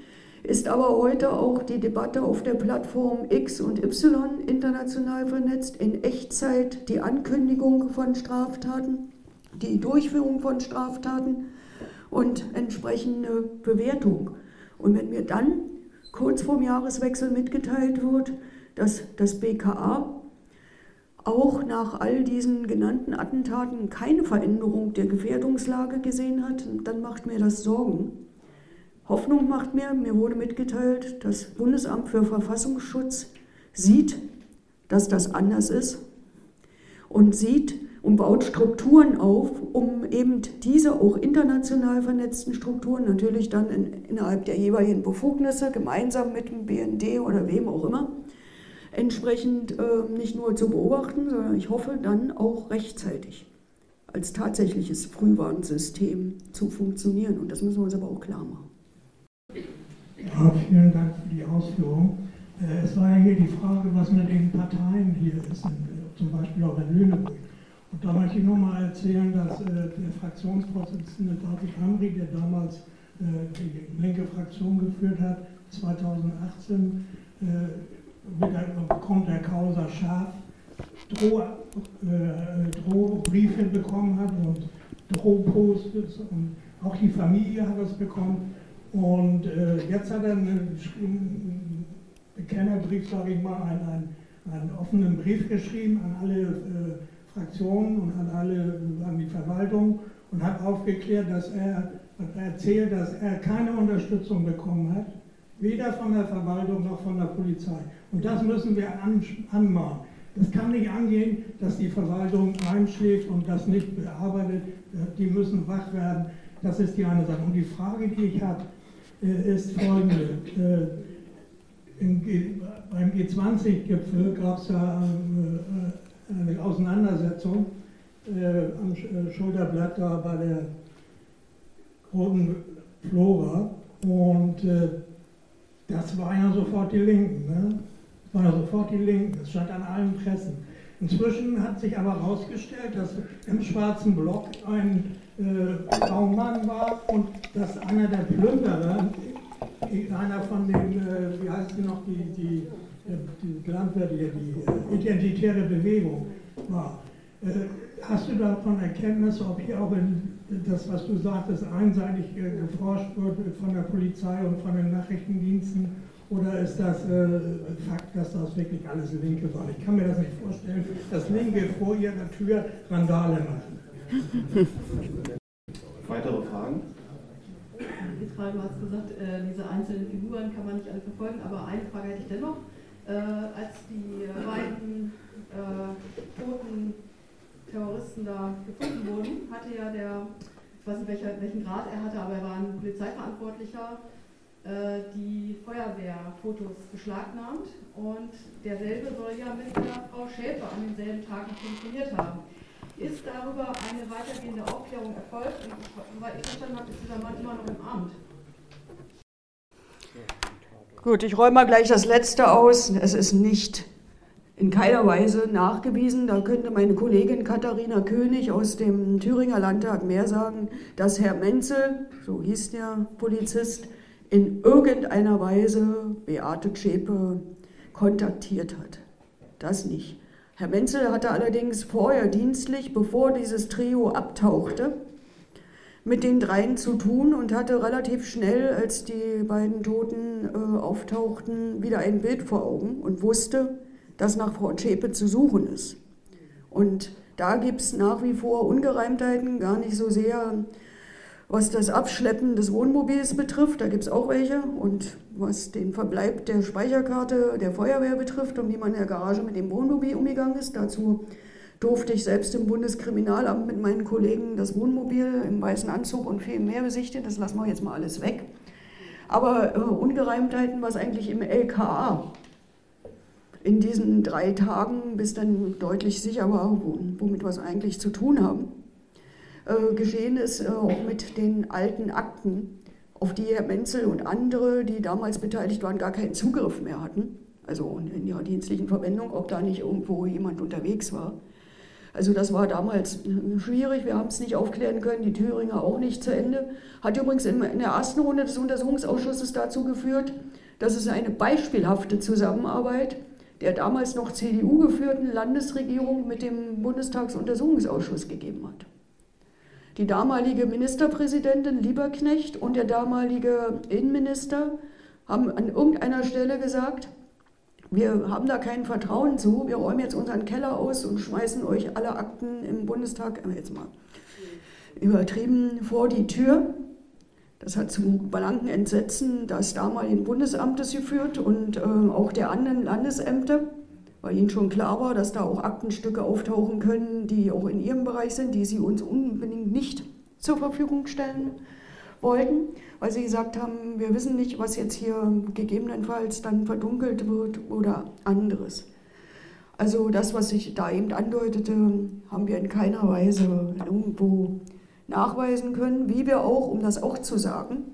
Speaker 5: ist aber heute auch die Debatte auf der Plattform X und Y international vernetzt, in Echtzeit die Ankündigung von Straftaten, die Durchführung von Straftaten und entsprechende Bewertung. Und wenn mir dann kurz vorm Jahreswechsel mitgeteilt wird, dass das BKA auch nach all diesen genannten Attentaten keine Veränderung der Gefährdungslage gesehen hat, dann macht mir das Sorgen. Hoffnung macht mir, mir wurde mitgeteilt, das Bundesamt für Verfassungsschutz sieht, dass das anders ist und sieht und baut Strukturen auf, um eben diese auch international vernetzten Strukturen natürlich dann in, innerhalb der jeweiligen Befugnisse gemeinsam mit dem BND oder wem auch immer entsprechend äh, nicht nur zu beobachten, sondern ich hoffe dann auch rechtzeitig als tatsächliches Frühwarnsystem zu funktionieren. Und das müssen wir uns aber auch klar machen.
Speaker 9: Ja, vielen Dank für die Ausführung. Äh, es war ja hier die Frage, was mit den Parteien hier ist, zum Beispiel auch in Lüneburg. Und da möchte ich nur mal erzählen, dass äh, der Fraktionsvorsitzende David Hamri, der damals äh, die linke Fraktion geführt hat, 2018 bekommt der Causa Schaf Droh, Drohbriefe bekommen hat und Drohposts und auch die Familie hat es bekommen. Und äh, jetzt hat er einen, Bekennerbrief, sage ich mal, einen, einen, einen, offenen Brief geschrieben an alle äh, Fraktionen und an alle, an die Verwaltung und hat aufgeklärt, dass er erzählt, dass er keine Unterstützung bekommen hat, weder von der Verwaltung noch von der Polizei. Und das müssen wir an, anmahnen. Das kann nicht angehen, dass die Verwaltung einschläft und das nicht bearbeitet. Die müssen wach werden. Das ist die eine Sache. Und die Frage, die ich habe, äh, ist folgende. Äh, beim G20-Gipfel gab es ja äh, eine Auseinandersetzung am Schulterblatt da bei der Roten Flora und das war ja sofort die Linken. Ne? Das waren ja sofort die Linken, das stand an allen Pressen. Inzwischen hat sich aber herausgestellt, dass im schwarzen Block ein äh, Baumann war und dass einer der Plünderer, einer von den, äh, wie heißt die noch, die, die, die Landwirte, die äh, identitäre Bewegung war. Äh, hast du davon Erkenntnisse, ob hier auch in das, was du sagtest, einseitig äh, geforscht wird von der Polizei und von den Nachrichtendiensten? Oder ist das äh, Fakt, dass das wirklich alles Linke waren? Ich kann mir das nicht vorstellen, dass Linke vor ihrer Tür Randale machen.
Speaker 8: Weitere Fragen?
Speaker 10: Die Frage, du hast gesagt, äh, diese einzelnen Figuren kann man nicht alle verfolgen, aber eine Frage hätte ich dennoch. Äh, als die beiden äh, toten Terroristen da gefunden wurden, hatte ja der, ich weiß nicht welcher, welchen Grad er hatte, aber er war ein Polizeiverantwortlicher, die Feuerwehrfotos beschlagnahmt und derselbe soll ja mit der Frau Schäfer an denselben Tagen telefoniert haben. Ist darüber eine weitergehende Aufklärung erfolgt? Und soweit ich verstanden habe, ist dieser Mann immer noch im Amt.
Speaker 5: Gut, ich räume mal gleich das Letzte aus. Es ist nicht in keiner Weise nachgewiesen. Da könnte meine Kollegin Katharina König aus dem Thüringer Landtag mehr sagen, dass Herr Menzel, so hieß der Polizist, in irgendeiner Weise Beate Zschäpe kontaktiert hat. Das nicht. Herr Menzel hatte allerdings vorher dienstlich, bevor dieses Trio abtauchte, mit den dreien zu tun und hatte relativ schnell, als die beiden Toten äh, auftauchten, wieder ein Bild vor Augen und wusste, dass nach Frau Zschäpe zu suchen ist. Und da gibt es nach wie vor Ungereimtheiten, gar nicht so sehr, was das Abschleppen des Wohnmobils betrifft, da gibt es auch welche. Und was den Verbleib der Speicherkarte der Feuerwehr betrifft und wie man in der Garage mit dem Wohnmobil umgegangen ist, dazu durfte ich selbst im Bundeskriminalamt mit meinen Kollegen das Wohnmobil im weißen Anzug und viel mehr besichtigen. Das lassen wir jetzt mal alles weg. Aber äh, Ungereimtheiten, was eigentlich im LKA in diesen drei Tagen, bis dann deutlich sicher war, womit wir es eigentlich zu tun haben, geschehen ist, äh, auch mit den alten Akten, auf die Herr Menzel und andere, die damals beteiligt waren, gar keinen Zugriff mehr hatten. Also in ihrer dienstlichen Verwendung, ob da nicht irgendwo jemand unterwegs war. Also das war damals äh, schwierig, wir haben es nicht aufklären können, die Thüringer auch nicht zu Ende. Hat übrigens in der ersten Runde des Untersuchungsausschusses dazu geführt, dass es eine beispielhafte Zusammenarbeit der damals noch CDU geführten Landesregierung mit dem Bundestagsuntersuchungsausschuss gegeben hat. Die damalige Ministerpräsidentin Lieberknecht und der damalige Innenminister haben an irgendeiner Stelle gesagt, wir haben da kein Vertrauen zu, wir räumen jetzt unseren Keller aus und schmeißen euch alle Akten im Bundestag, äh, jetzt mal übertrieben, vor die Tür. Das hat zu blanken Entsetzen des damaligen Bundesamtes geführt und äh, auch der anderen Landesämter, weil ihnen schon klar war, dass da auch Aktenstücke auftauchen können, die auch in ihrem Bereich sind, die sie uns unbedingt nicht zur Verfügung stellen wollten, weil sie gesagt haben, wir wissen nicht, was jetzt hier gegebenenfalls dann verdunkelt wird oder anderes. Also das, was ich da eben andeutete, haben wir in keiner Weise irgendwo nachweisen können, wie wir auch, um das auch zu sagen,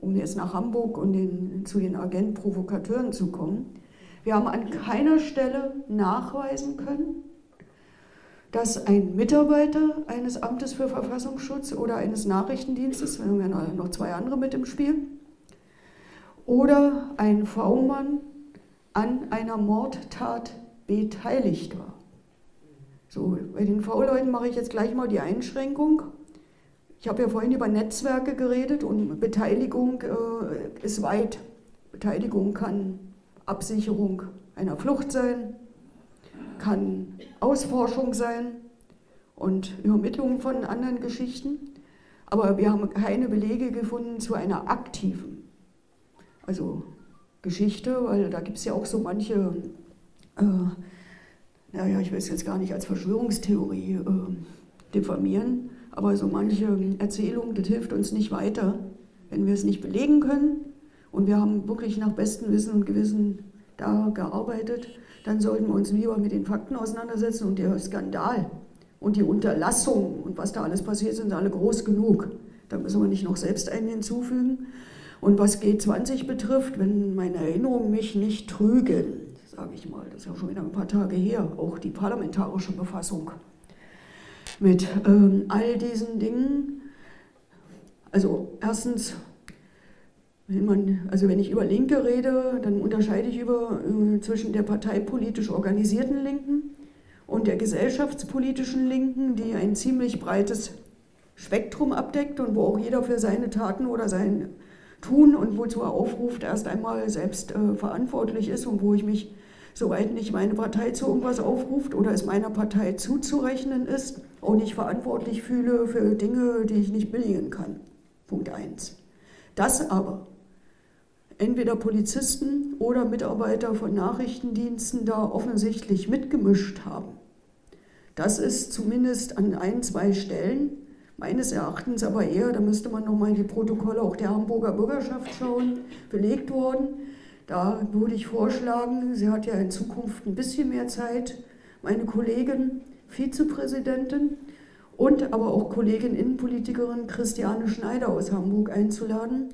Speaker 5: um jetzt nach Hamburg und den, zu den Agent-Provokateuren zu kommen, wir haben an keiner Stelle nachweisen können, dass ein Mitarbeiter eines Amtes für Verfassungsschutz oder eines Nachrichtendienstes, wir haben ja noch zwei andere mit im Spiel, oder ein V-Mann an einer Mordtat beteiligt war. So, bei den V-Leuten mache ich jetzt gleich mal die Einschränkung. Ich habe ja vorhin über Netzwerke geredet und Beteiligung äh, ist weit. Beteiligung kann Absicherung einer Flucht sein, kann Ausforschung sein und Übermittlung von anderen Geschichten. Aber wir haben keine Belege gefunden zu einer aktiven, also Geschichte, weil da gibt es ja auch so manche, äh, naja, ich will es jetzt gar nicht als Verschwörungstheorie äh, diffamieren, aber so manche Erzählung, das hilft uns nicht weiter, wenn wir es nicht belegen können. Und wir haben wirklich nach bestem Wissen und Gewissen da gearbeitet. Dann sollten wir uns lieber mit den Fakten auseinandersetzen und der Skandal und die Unterlassung und was da alles passiert, sind alle groß genug. Da müssen wir nicht noch selbst einen hinzufügen. Und was G20 betrifft, wenn meine Erinnerungen mich nicht trügen, sage ich mal, das ist ja schon wieder ein paar Tage her, auch die parlamentarische Befassung mit ähm, all diesen Dingen. Also erstens, wenn man, also wenn ich über Linke rede, dann unterscheide ich über, äh, zwischen der parteipolitisch organisierten Linken und der gesellschaftspolitischen Linken, die ein ziemlich breites Spektrum abdeckt und wo auch jeder für seine Taten oder sein Tun und wozu er aufruft, erst einmal selbst äh, verantwortlich ist und wo ich mich soweit nicht meine Partei zu irgendwas aufruft oder es meiner Partei zuzurechnen ist, auch nicht verantwortlich fühle für Dinge, die ich nicht billigen kann. Punkt 1. Das aber entweder Polizisten oder Mitarbeiter von Nachrichtendiensten da offensichtlich mitgemischt haben. Das ist zumindest an ein, zwei Stellen meines Erachtens aber eher, da müsste man nochmal in die Protokolle auch der Hamburger Bürgerschaft schauen, belegt worden. Da würde ich vorschlagen, sie hat ja in Zukunft ein bisschen mehr Zeit, meine Kollegin, Vizepräsidentin und aber auch Kollegin Innenpolitikerin Christiane Schneider aus Hamburg einzuladen.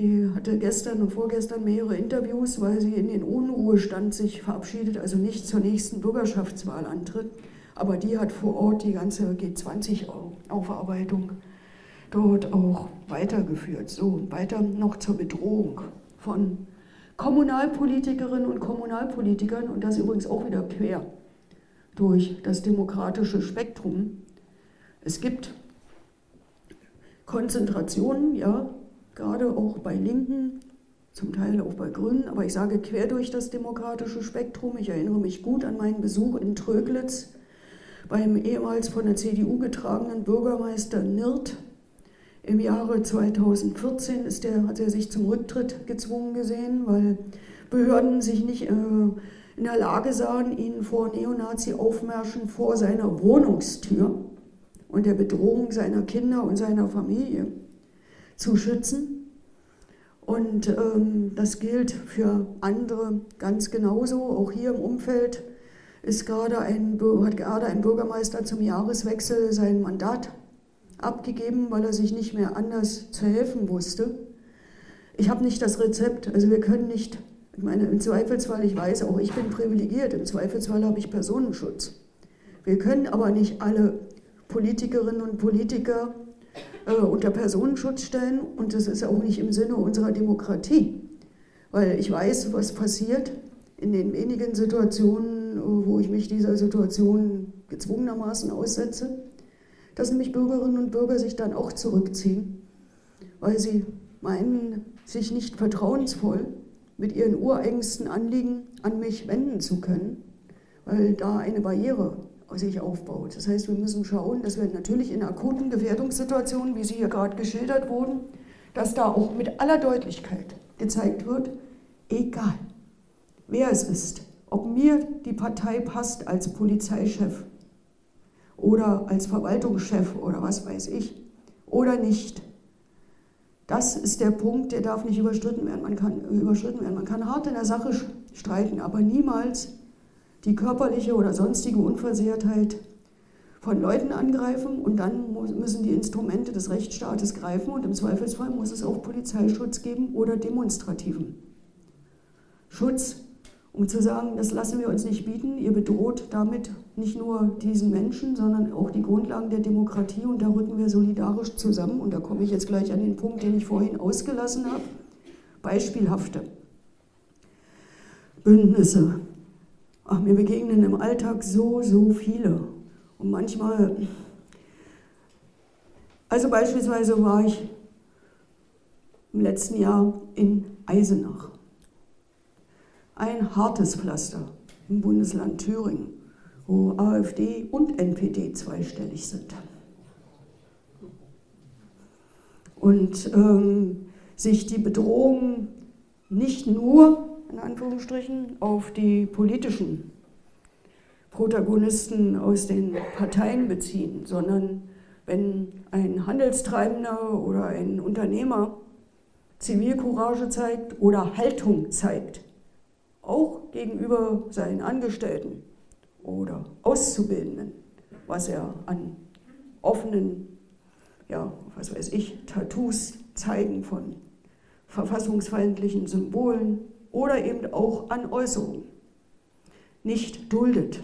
Speaker 5: Die hatte gestern und vorgestern mehrere Interviews, weil sie in den Unruhestand sich verabschiedet, also nicht zur nächsten Bürgerschaftswahl antritt. Aber die hat vor Ort die ganze G20-Aufarbeitung dort auch weitergeführt. So, weiter noch zur Bedrohung von Kommunalpolitikerinnen und Kommunalpolitikern, und das übrigens auch wieder quer durch das demokratische Spektrum. Es gibt Konzentrationen, ja, gerade auch bei Linken, zum Teil auch bei Grünen, aber ich sage quer durch das demokratische Spektrum. Ich erinnere mich gut an meinen Besuch in Tröglitz beim ehemals von der CDU getragenen Bürgermeister Nirt. Im Jahre 2014 ist der, hat er sich zum Rücktritt gezwungen gesehen, weil Behörden sich nicht äh, in der Lage sahen, ihn vor Neonazi-Aufmärschen vor seiner Wohnungstür und der Bedrohung seiner Kinder und seiner Familie zu schützen. Und ähm, das gilt für andere ganz genauso. Auch hier im Umfeld ist gerade ein, hat gerade ein Bürgermeister zum Jahreswechsel sein Mandat abgegeben, weil er sich nicht mehr anders zu helfen wusste. Ich habe nicht das Rezept, also wir können nicht, ich meine, im Zweifelsfall, ich weiß auch, ich bin privilegiert, im Zweifelsfall habe ich Personenschutz. Wir können aber nicht alle Politikerinnen und Politiker äh, unter Personenschutz stellen. Und das ist auch nicht im Sinne unserer Demokratie, weil ich weiß, was passiert in den wenigen Situationen, äh, wo ich mich dieser Situation gezwungenermaßen aussetze, dass nämlich Bürgerinnen und Bürger sich dann auch zurückziehen, weil sie meinen, sich nicht vertrauensvoll mit ihren ureigensten Anliegen an mich wenden zu können, weil da eine Barriere sich aufbaut. Das heißt, wir müssen schauen, dass wir natürlich in akuten Gefährdungssituationen, wie sie hier gerade geschildert wurden, dass da auch mit aller Deutlichkeit gezeigt wird, egal wer es ist, ob mir die Partei passt als Polizeichef oder als Verwaltungschef oder was weiß ich oder nicht. Das ist der Punkt, der darf nicht überschritten werden. Man kann, überschritten werden. Man kann hart in der Sache streiten, aber niemals die körperliche oder sonstige Unversehrtheit von Leuten angreifen und dann müssen die Instrumente des Rechtsstaates greifen und im Zweifelsfall muss es auch Polizeischutz geben oder demonstrativen Schutz, um zu sagen, das lassen wir uns nicht bieten, ihr bedroht damit nicht nur diesen Menschen, sondern auch die Grundlagen der Demokratie und da rücken wir solidarisch zusammen. Und da komme ich jetzt gleich an den Punkt, den ich vorhin ausgelassen habe, beispielhafte Bündnisse Ach, mir begegnen im Alltag so, so viele. Und manchmal, also beispielsweise war ich im letzten Jahr in Eisenach. Ein hartes Pflaster im Bundesland Thüringen, wo AfD und NPD zweistellig sind. Und ähm, sich die Bedrohung nicht nur in Anführungsstrichen, auf die politischen Protagonisten aus den Parteien beziehen, sondern wenn ein Handelstreibender oder ein Unternehmer Zivilcourage zeigt oder Haltung zeigt, auch gegenüber seinen Angestellten oder Auszubildenden, was er an offenen, ja, was weiß ich, Tattoos zeigen von verfassungsfeindlichen Symbolen oder eben auch an Äußerungen nicht duldet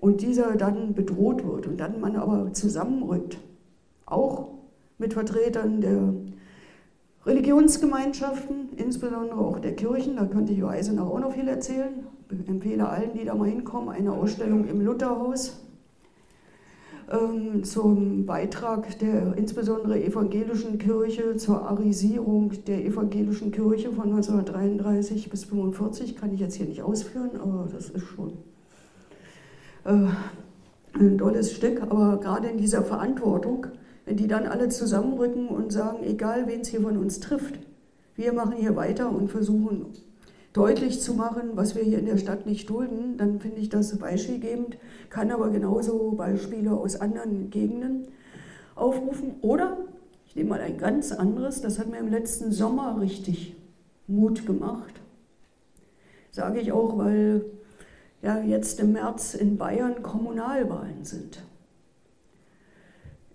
Speaker 5: und dieser dann bedroht wird und dann man aber zusammenrückt, auch mit Vertretern der Religionsgemeinschaften, insbesondere auch der Kirchen, da könnte ich Eisenach auch noch viel erzählen. Ich empfehle allen, die da mal hinkommen, eine Ausstellung im Lutherhaus zum Beitrag der insbesondere evangelischen Kirche zur Arisierung der evangelischen Kirche von 1933 bis 1945, kann ich jetzt hier nicht ausführen, aber das ist schon äh, ein tolles Stück. Aber gerade in dieser Verantwortung, wenn die dann alle zusammenrücken und sagen, egal wen es hier von uns trifft, wir machen hier weiter und versuchen deutlich zu machen, was wir hier in der Stadt nicht dulden, dann finde ich das beispielgebend, kann aber genauso Beispiele aus anderen Gegenden aufrufen. Oder, ich nehme mal ein ganz anderes, das hat mir im letzten Sommer richtig Mut gemacht. Sage ich auch, weil ja jetzt im März in Bayern Kommunalwahlen sind.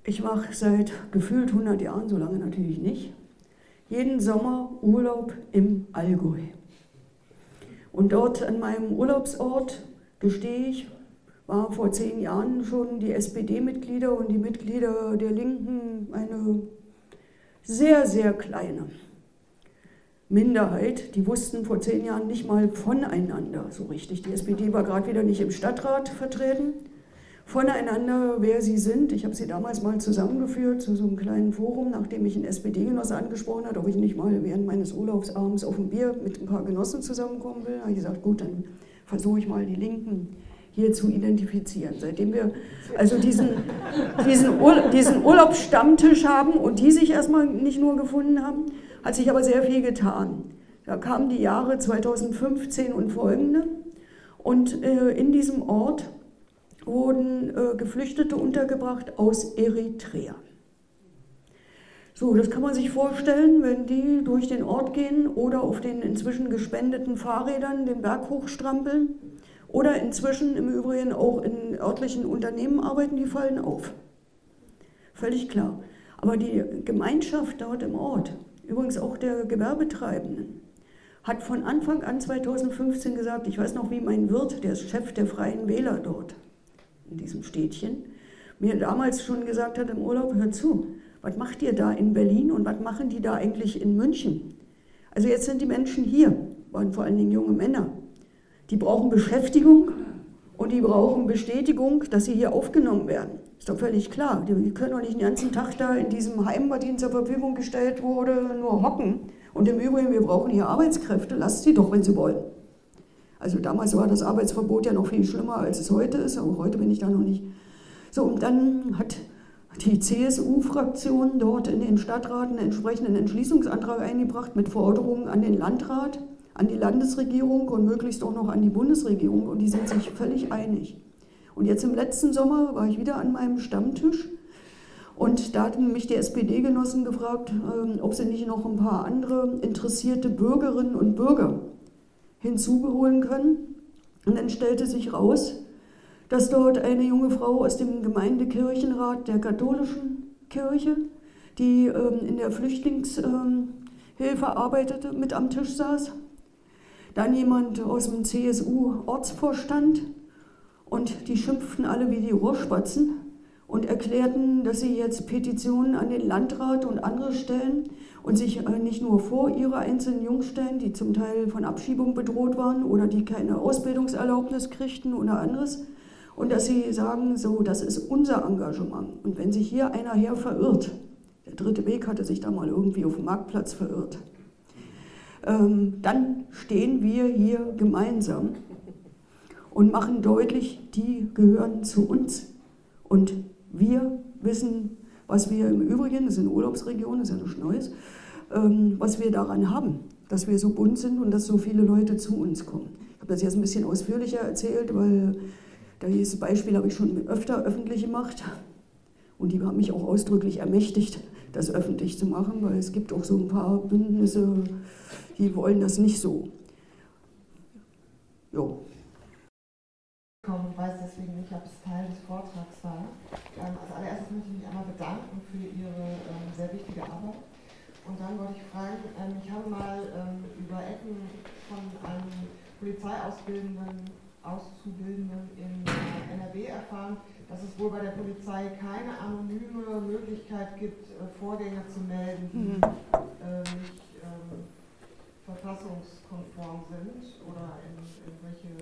Speaker 5: Ich mache seit gefühlt 100 Jahren, so lange natürlich nicht, jeden Sommer Urlaub im Allgäu. Und dort an meinem Urlaubsort, gestehe ich, war vor zehn Jahren schon die SPD-Mitglieder und die Mitglieder der Linken eine sehr, sehr kleine Minderheit, die wussten vor zehn Jahren nicht mal voneinander so richtig. Die SPD war gerade wieder nicht im Stadtrat vertreten. Voneinander, wer sie sind. Ich habe sie damals mal zusammengeführt zu so einem kleinen Forum, nachdem mich ein SPD-Genosse angesprochen hat, ob ich nicht mal während meines Urlaubs abends auf ein Bier mit ein paar Genossen zusammenkommen will. Da habe ich gesagt, gut, dann versuche ich mal die Linken hier zu identifizieren. Seitdem wir also diesen, diesen, Ur, diesen Urlaubsstammtisch haben und die sich erstmal nicht nur gefunden haben, hat sich aber sehr viel getan. Da kamen die Jahre 2015 und folgende und äh, in diesem Ort wurden äh, Geflüchtete untergebracht aus Eritrea. So, das kann man sich vorstellen, wenn die durch den Ort gehen oder auf den inzwischen gespendeten Fahrrädern den Berg hochstrampeln oder inzwischen im Übrigen auch in örtlichen Unternehmen arbeiten, die fallen auf. Völlig klar. Aber die Gemeinschaft dort im Ort, übrigens auch der Gewerbetreibenden, hat von Anfang an 2015 gesagt, ich weiß noch, wie mein Wirt, der ist Chef der Freien Wähler dort in diesem Städtchen, mir damals schon gesagt hat im Urlaub, hör zu, was macht ihr da in Berlin und was machen die da eigentlich in München? Also jetzt sind die Menschen hier, waren vor allen Dingen junge Männer. Die brauchen Beschäftigung und die brauchen Bestätigung, dass sie hier aufgenommen werden. Ist doch völlig klar. Die können doch nicht den ganzen Tag da in diesem Heim, was ihnen zur Verfügung gestellt wurde, nur hocken. Und im Übrigen, wir brauchen hier Arbeitskräfte. Lasst sie doch, wenn sie wollen. Also damals war das Arbeitsverbot ja noch viel schlimmer, als es heute ist. Aber heute bin ich da noch nicht. So, und dann hat die CSU-Fraktion dort in den Stadtrat einen entsprechenden Entschließungsantrag eingebracht mit Forderungen an den Landrat, an die Landesregierung und möglichst auch noch an die Bundesregierung. Und die sind sich völlig einig. Und jetzt im letzten Sommer war ich wieder an meinem Stammtisch und da hatten mich die SPD-Genossen gefragt, ähm, ob sie nicht noch ein paar andere interessierte Bürgerinnen und Bürger hinzuholen können. Und dann stellte sich raus, dass dort eine junge Frau aus dem Gemeindekirchenrat der katholischen Kirche, die ähm, in der Flüchtlingshilfe arbeitete, mit am Tisch saß. Dann jemand aus dem CSU-Ortsvorstand, und die schimpften alle wie die Rohrspatzen und erklärten, dass sie jetzt Petitionen an den Landrat und andere stellen und sich äh, nicht nur vor ihre einzelnen Jungs stellen, die zum Teil von Abschiebung bedroht waren oder die keine Ausbildungserlaubnis kriegten oder anderes. Und dass sie sagen, so, das ist unser Engagement. Und wenn sich hier einer her verirrt, der dritte Weg hatte sich da mal irgendwie auf dem Marktplatz verirrt, ähm, dann stehen wir hier gemeinsam und machen deutlich, die gehören zu uns. Und wir wissen, was wir im Übrigen, das ist eine Urlaubsregion, das ist ja nichts Neues, ähm, was wir daran haben, dass wir so bunt sind und dass so viele Leute zu uns kommen. Ich habe das jetzt ein bisschen ausführlicher erzählt, weil dieses Beispiel habe ich schon öfter öffentlich gemacht. Und die haben mich auch ausdrücklich ermächtigt, das öffentlich zu machen, weil es gibt auch so ein paar Bündnisse, die wollen das nicht so. Jo
Speaker 11: und weiß deswegen nicht, ob es Teil des Vortrags war. Ähm, als allererstes möchte ich mich einmal bedanken für Ihre ähm, sehr wichtige Arbeit. Und dann wollte ich fragen, ähm, ich habe mal ähm, über Ecken von einem Polizeiausbildenden, Auszubildenden in äh, NRW erfahren, dass es wohl bei der Polizei keine anonyme Möglichkeit gibt, äh, Vorgänge zu melden, die mhm. äh, nicht ähm, verfassungskonform sind oder in, in welche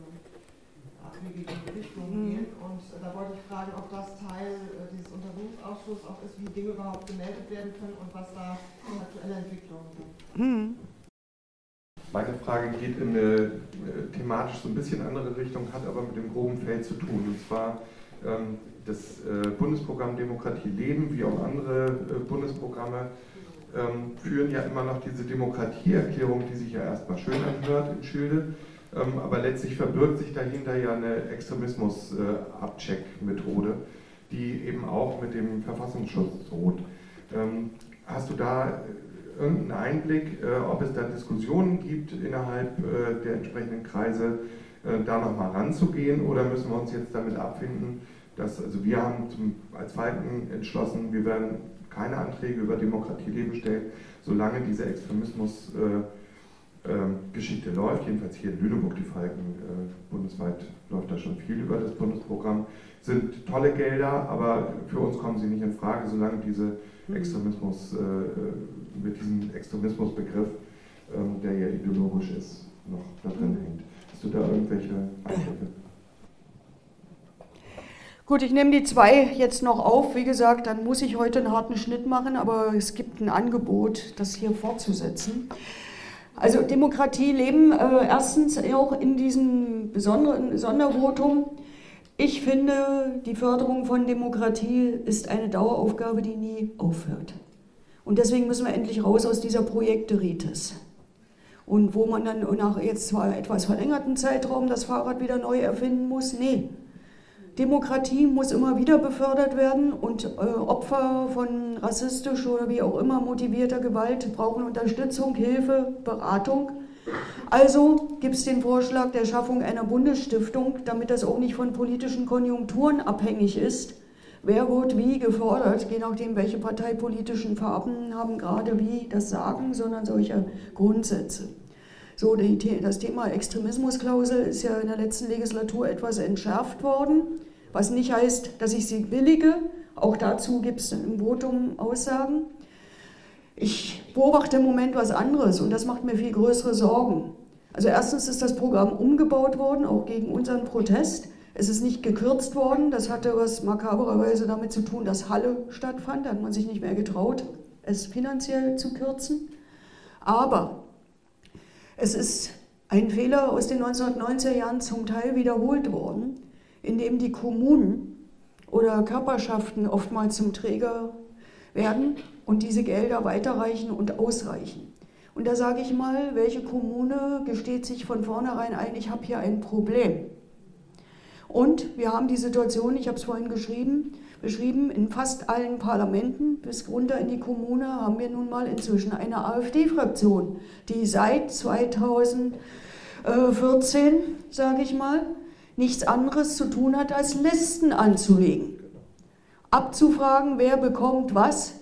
Speaker 11: abwegige Richtungen mhm. gehen. Und äh, da wollte ich fragen, ob das Teil äh, dieses Untersuchungsausschusses auch ist, wie Dinge überhaupt gemeldet werden können und was da aktuelle Entwicklungen sind. Mhm.
Speaker 12: Meine Frage geht in eine äh, thematisch so ein bisschen andere Richtung, hat aber mit dem groben Feld zu tun. Und zwar ähm, das äh, Bundesprogramm Demokratie leben, wie auch andere äh, Bundesprogramme, ähm, führen ja immer noch diese Demokratieerklärung, die sich ja erstmal schön anhört in Schilde, aber letztlich verbirgt sich dahinter ja eine Extremismus-Abcheck-Methode, die eben auch mit dem Verfassungsschutz droht. Ähm, hast du da irgendeinen Einblick, äh, ob es da Diskussionen gibt innerhalb äh, der entsprechenden Kreise, äh, da nochmal ranzugehen oder müssen wir uns jetzt damit abfinden, dass, also wir haben zum, als Falken entschlossen, wir werden keine Anträge über Demokratieleben stellen, solange dieser Extremismus ähm, Geschichte läuft, jedenfalls hier in Lüneburg, die Falken, äh, bundesweit läuft da schon viel über das Bundesprogramm, sind tolle Gelder, aber für uns kommen sie nicht in Frage, solange diese mhm. Extremismus, äh, mit diesem Extremismusbegriff ähm, der ja ideologisch ist, noch da drin mhm. hängt. Hast du da irgendwelche Einblicke?
Speaker 5: Gut, ich nehme die zwei jetzt noch auf. Wie gesagt, dann muss ich heute einen harten Schnitt machen, aber es gibt ein Angebot, das hier fortzusetzen. Also Demokratie leben äh, erstens auch in diesem besonderen Sondervotum. Ich finde, die Förderung von Demokratie ist eine Daueraufgabe, die nie aufhört. Und deswegen müssen wir endlich raus aus dieser Projekteritis. Und wo man dann nach jetzt zwar etwas verlängerten Zeitraum das Fahrrad wieder neu erfinden muss, nee, Demokratie muss immer wieder befördert werden und äh, Opfer von rassistisch oder wie auch immer motivierter Gewalt brauchen Unterstützung, Hilfe, Beratung. Also gibt es den Vorschlag der Schaffung einer Bundesstiftung, damit das auch nicht von politischen Konjunkturen abhängig ist. Wer wird wie gefordert, je nachdem, welche parteipolitischen Farben haben gerade wie das Sagen, sondern solche Grundsätze. So, die, das Thema Extremismusklausel ist ja in der letzten Legislatur etwas entschärft worden was nicht heißt, dass ich sie billige. Auch dazu gibt es im Votum Aussagen. Ich beobachte im Moment was anderes und das macht mir viel größere Sorgen. Also erstens ist das Programm umgebaut worden, auch gegen unseren Protest. Es ist nicht gekürzt worden. Das hatte was makabererweise damit zu tun, dass Halle stattfand. Da hat man sich nicht mehr getraut, es finanziell zu kürzen. Aber es ist ein Fehler aus den 1990er Jahren zum Teil wiederholt worden in dem die Kommunen oder Körperschaften oftmals zum Träger werden und diese Gelder weiterreichen und ausreichen. Und da sage ich mal, welche Kommune gesteht sich von vornherein ein, ich habe hier ein Problem. Und wir haben die Situation, ich habe es vorhin geschrieben, beschrieben, in fast allen Parlamenten bis runter in die Kommune haben wir nun mal inzwischen eine AfD-Fraktion, die seit 2014, sage ich mal, nichts anderes zu tun hat, als Listen anzulegen. Abzufragen, wer bekommt was,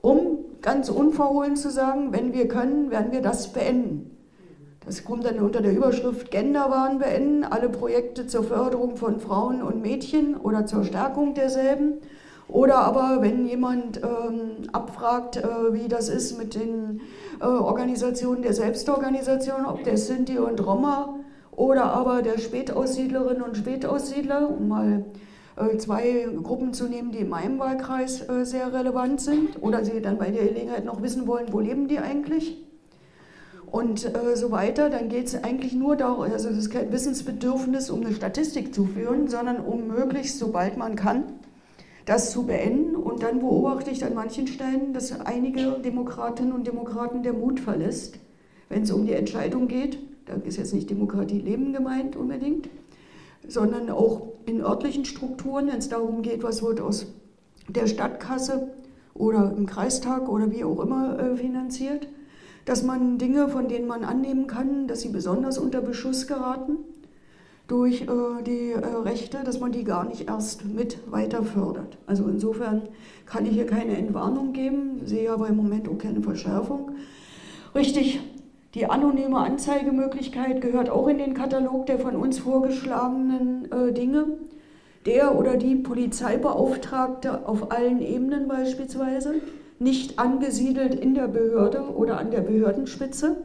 Speaker 5: um ganz unverhohlen zu sagen, wenn wir können, werden wir das beenden. Das kommt dann unter der Überschrift Genderwahn beenden, alle Projekte zur Förderung von Frauen und Mädchen oder zur Stärkung derselben. Oder aber, wenn jemand ähm, abfragt, äh, wie das ist mit den äh, Organisationen der Selbstorganisation, ob der Sinti und Roma oder aber der Spätaussiedlerinnen und Spätaussiedler, um mal äh, zwei Gruppen zu nehmen, die in meinem Wahlkreis äh, sehr relevant sind, oder Sie dann bei der Gelegenheit noch wissen wollen, wo leben die eigentlich? Und äh, so weiter, dann geht es eigentlich nur darum, also es ist kein Wissensbedürfnis, um eine Statistik zu führen, sondern um möglichst, sobald man kann, das zu beenden. Und dann beobachte ich an manchen Stellen, dass einige Demokratinnen und Demokraten der Mut verlässt, wenn es um die Entscheidung geht, da ist jetzt nicht Demokratie leben gemeint unbedingt, sondern auch in örtlichen Strukturen, wenn es darum geht, was wird aus der Stadtkasse oder im Kreistag oder wie auch immer äh, finanziert, dass man Dinge, von denen man annehmen kann, dass sie besonders unter Beschuss geraten durch äh, die äh, Rechte, dass man die gar nicht erst mit weiter fördert. Also insofern kann ich hier keine Entwarnung geben, sehe aber im Moment auch keine Verschärfung. Richtig die anonyme Anzeigemöglichkeit gehört auch in den Katalog der von uns vorgeschlagenen äh, Dinge. Der oder die Polizeibeauftragte auf allen Ebenen beispielsweise, nicht angesiedelt in der Behörde oder an der Behördenspitze,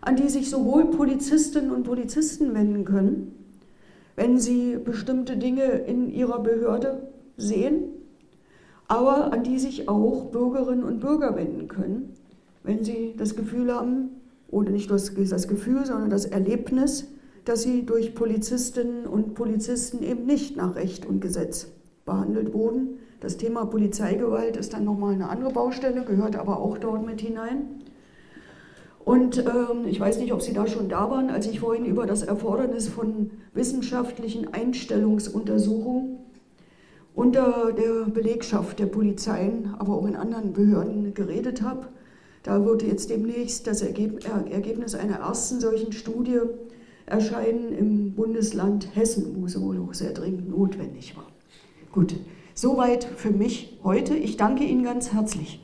Speaker 5: an die sich sowohl Polizistinnen und Polizisten wenden können, wenn sie bestimmte Dinge in ihrer Behörde sehen, aber an die sich auch Bürgerinnen und Bürger wenden können, wenn sie das Gefühl haben, oder nicht das, das Gefühl, sondern das Erlebnis, dass sie durch Polizistinnen und Polizisten eben nicht nach Recht und Gesetz behandelt wurden. Das Thema Polizeigewalt ist dann nochmal eine andere Baustelle, gehört aber auch dort mit hinein. Und ähm, ich weiß nicht, ob Sie da schon da waren, als ich vorhin über das Erfordernis von wissenschaftlichen Einstellungsuntersuchungen unter der Belegschaft der Polizeien, aber auch in anderen Behörden geredet habe. Da wird jetzt demnächst das Ergebnis einer ersten solchen Studie erscheinen im Bundesland Hessen, wo es wohl auch sehr dringend notwendig war. Gut, soweit für mich heute. Ich danke Ihnen ganz herzlich.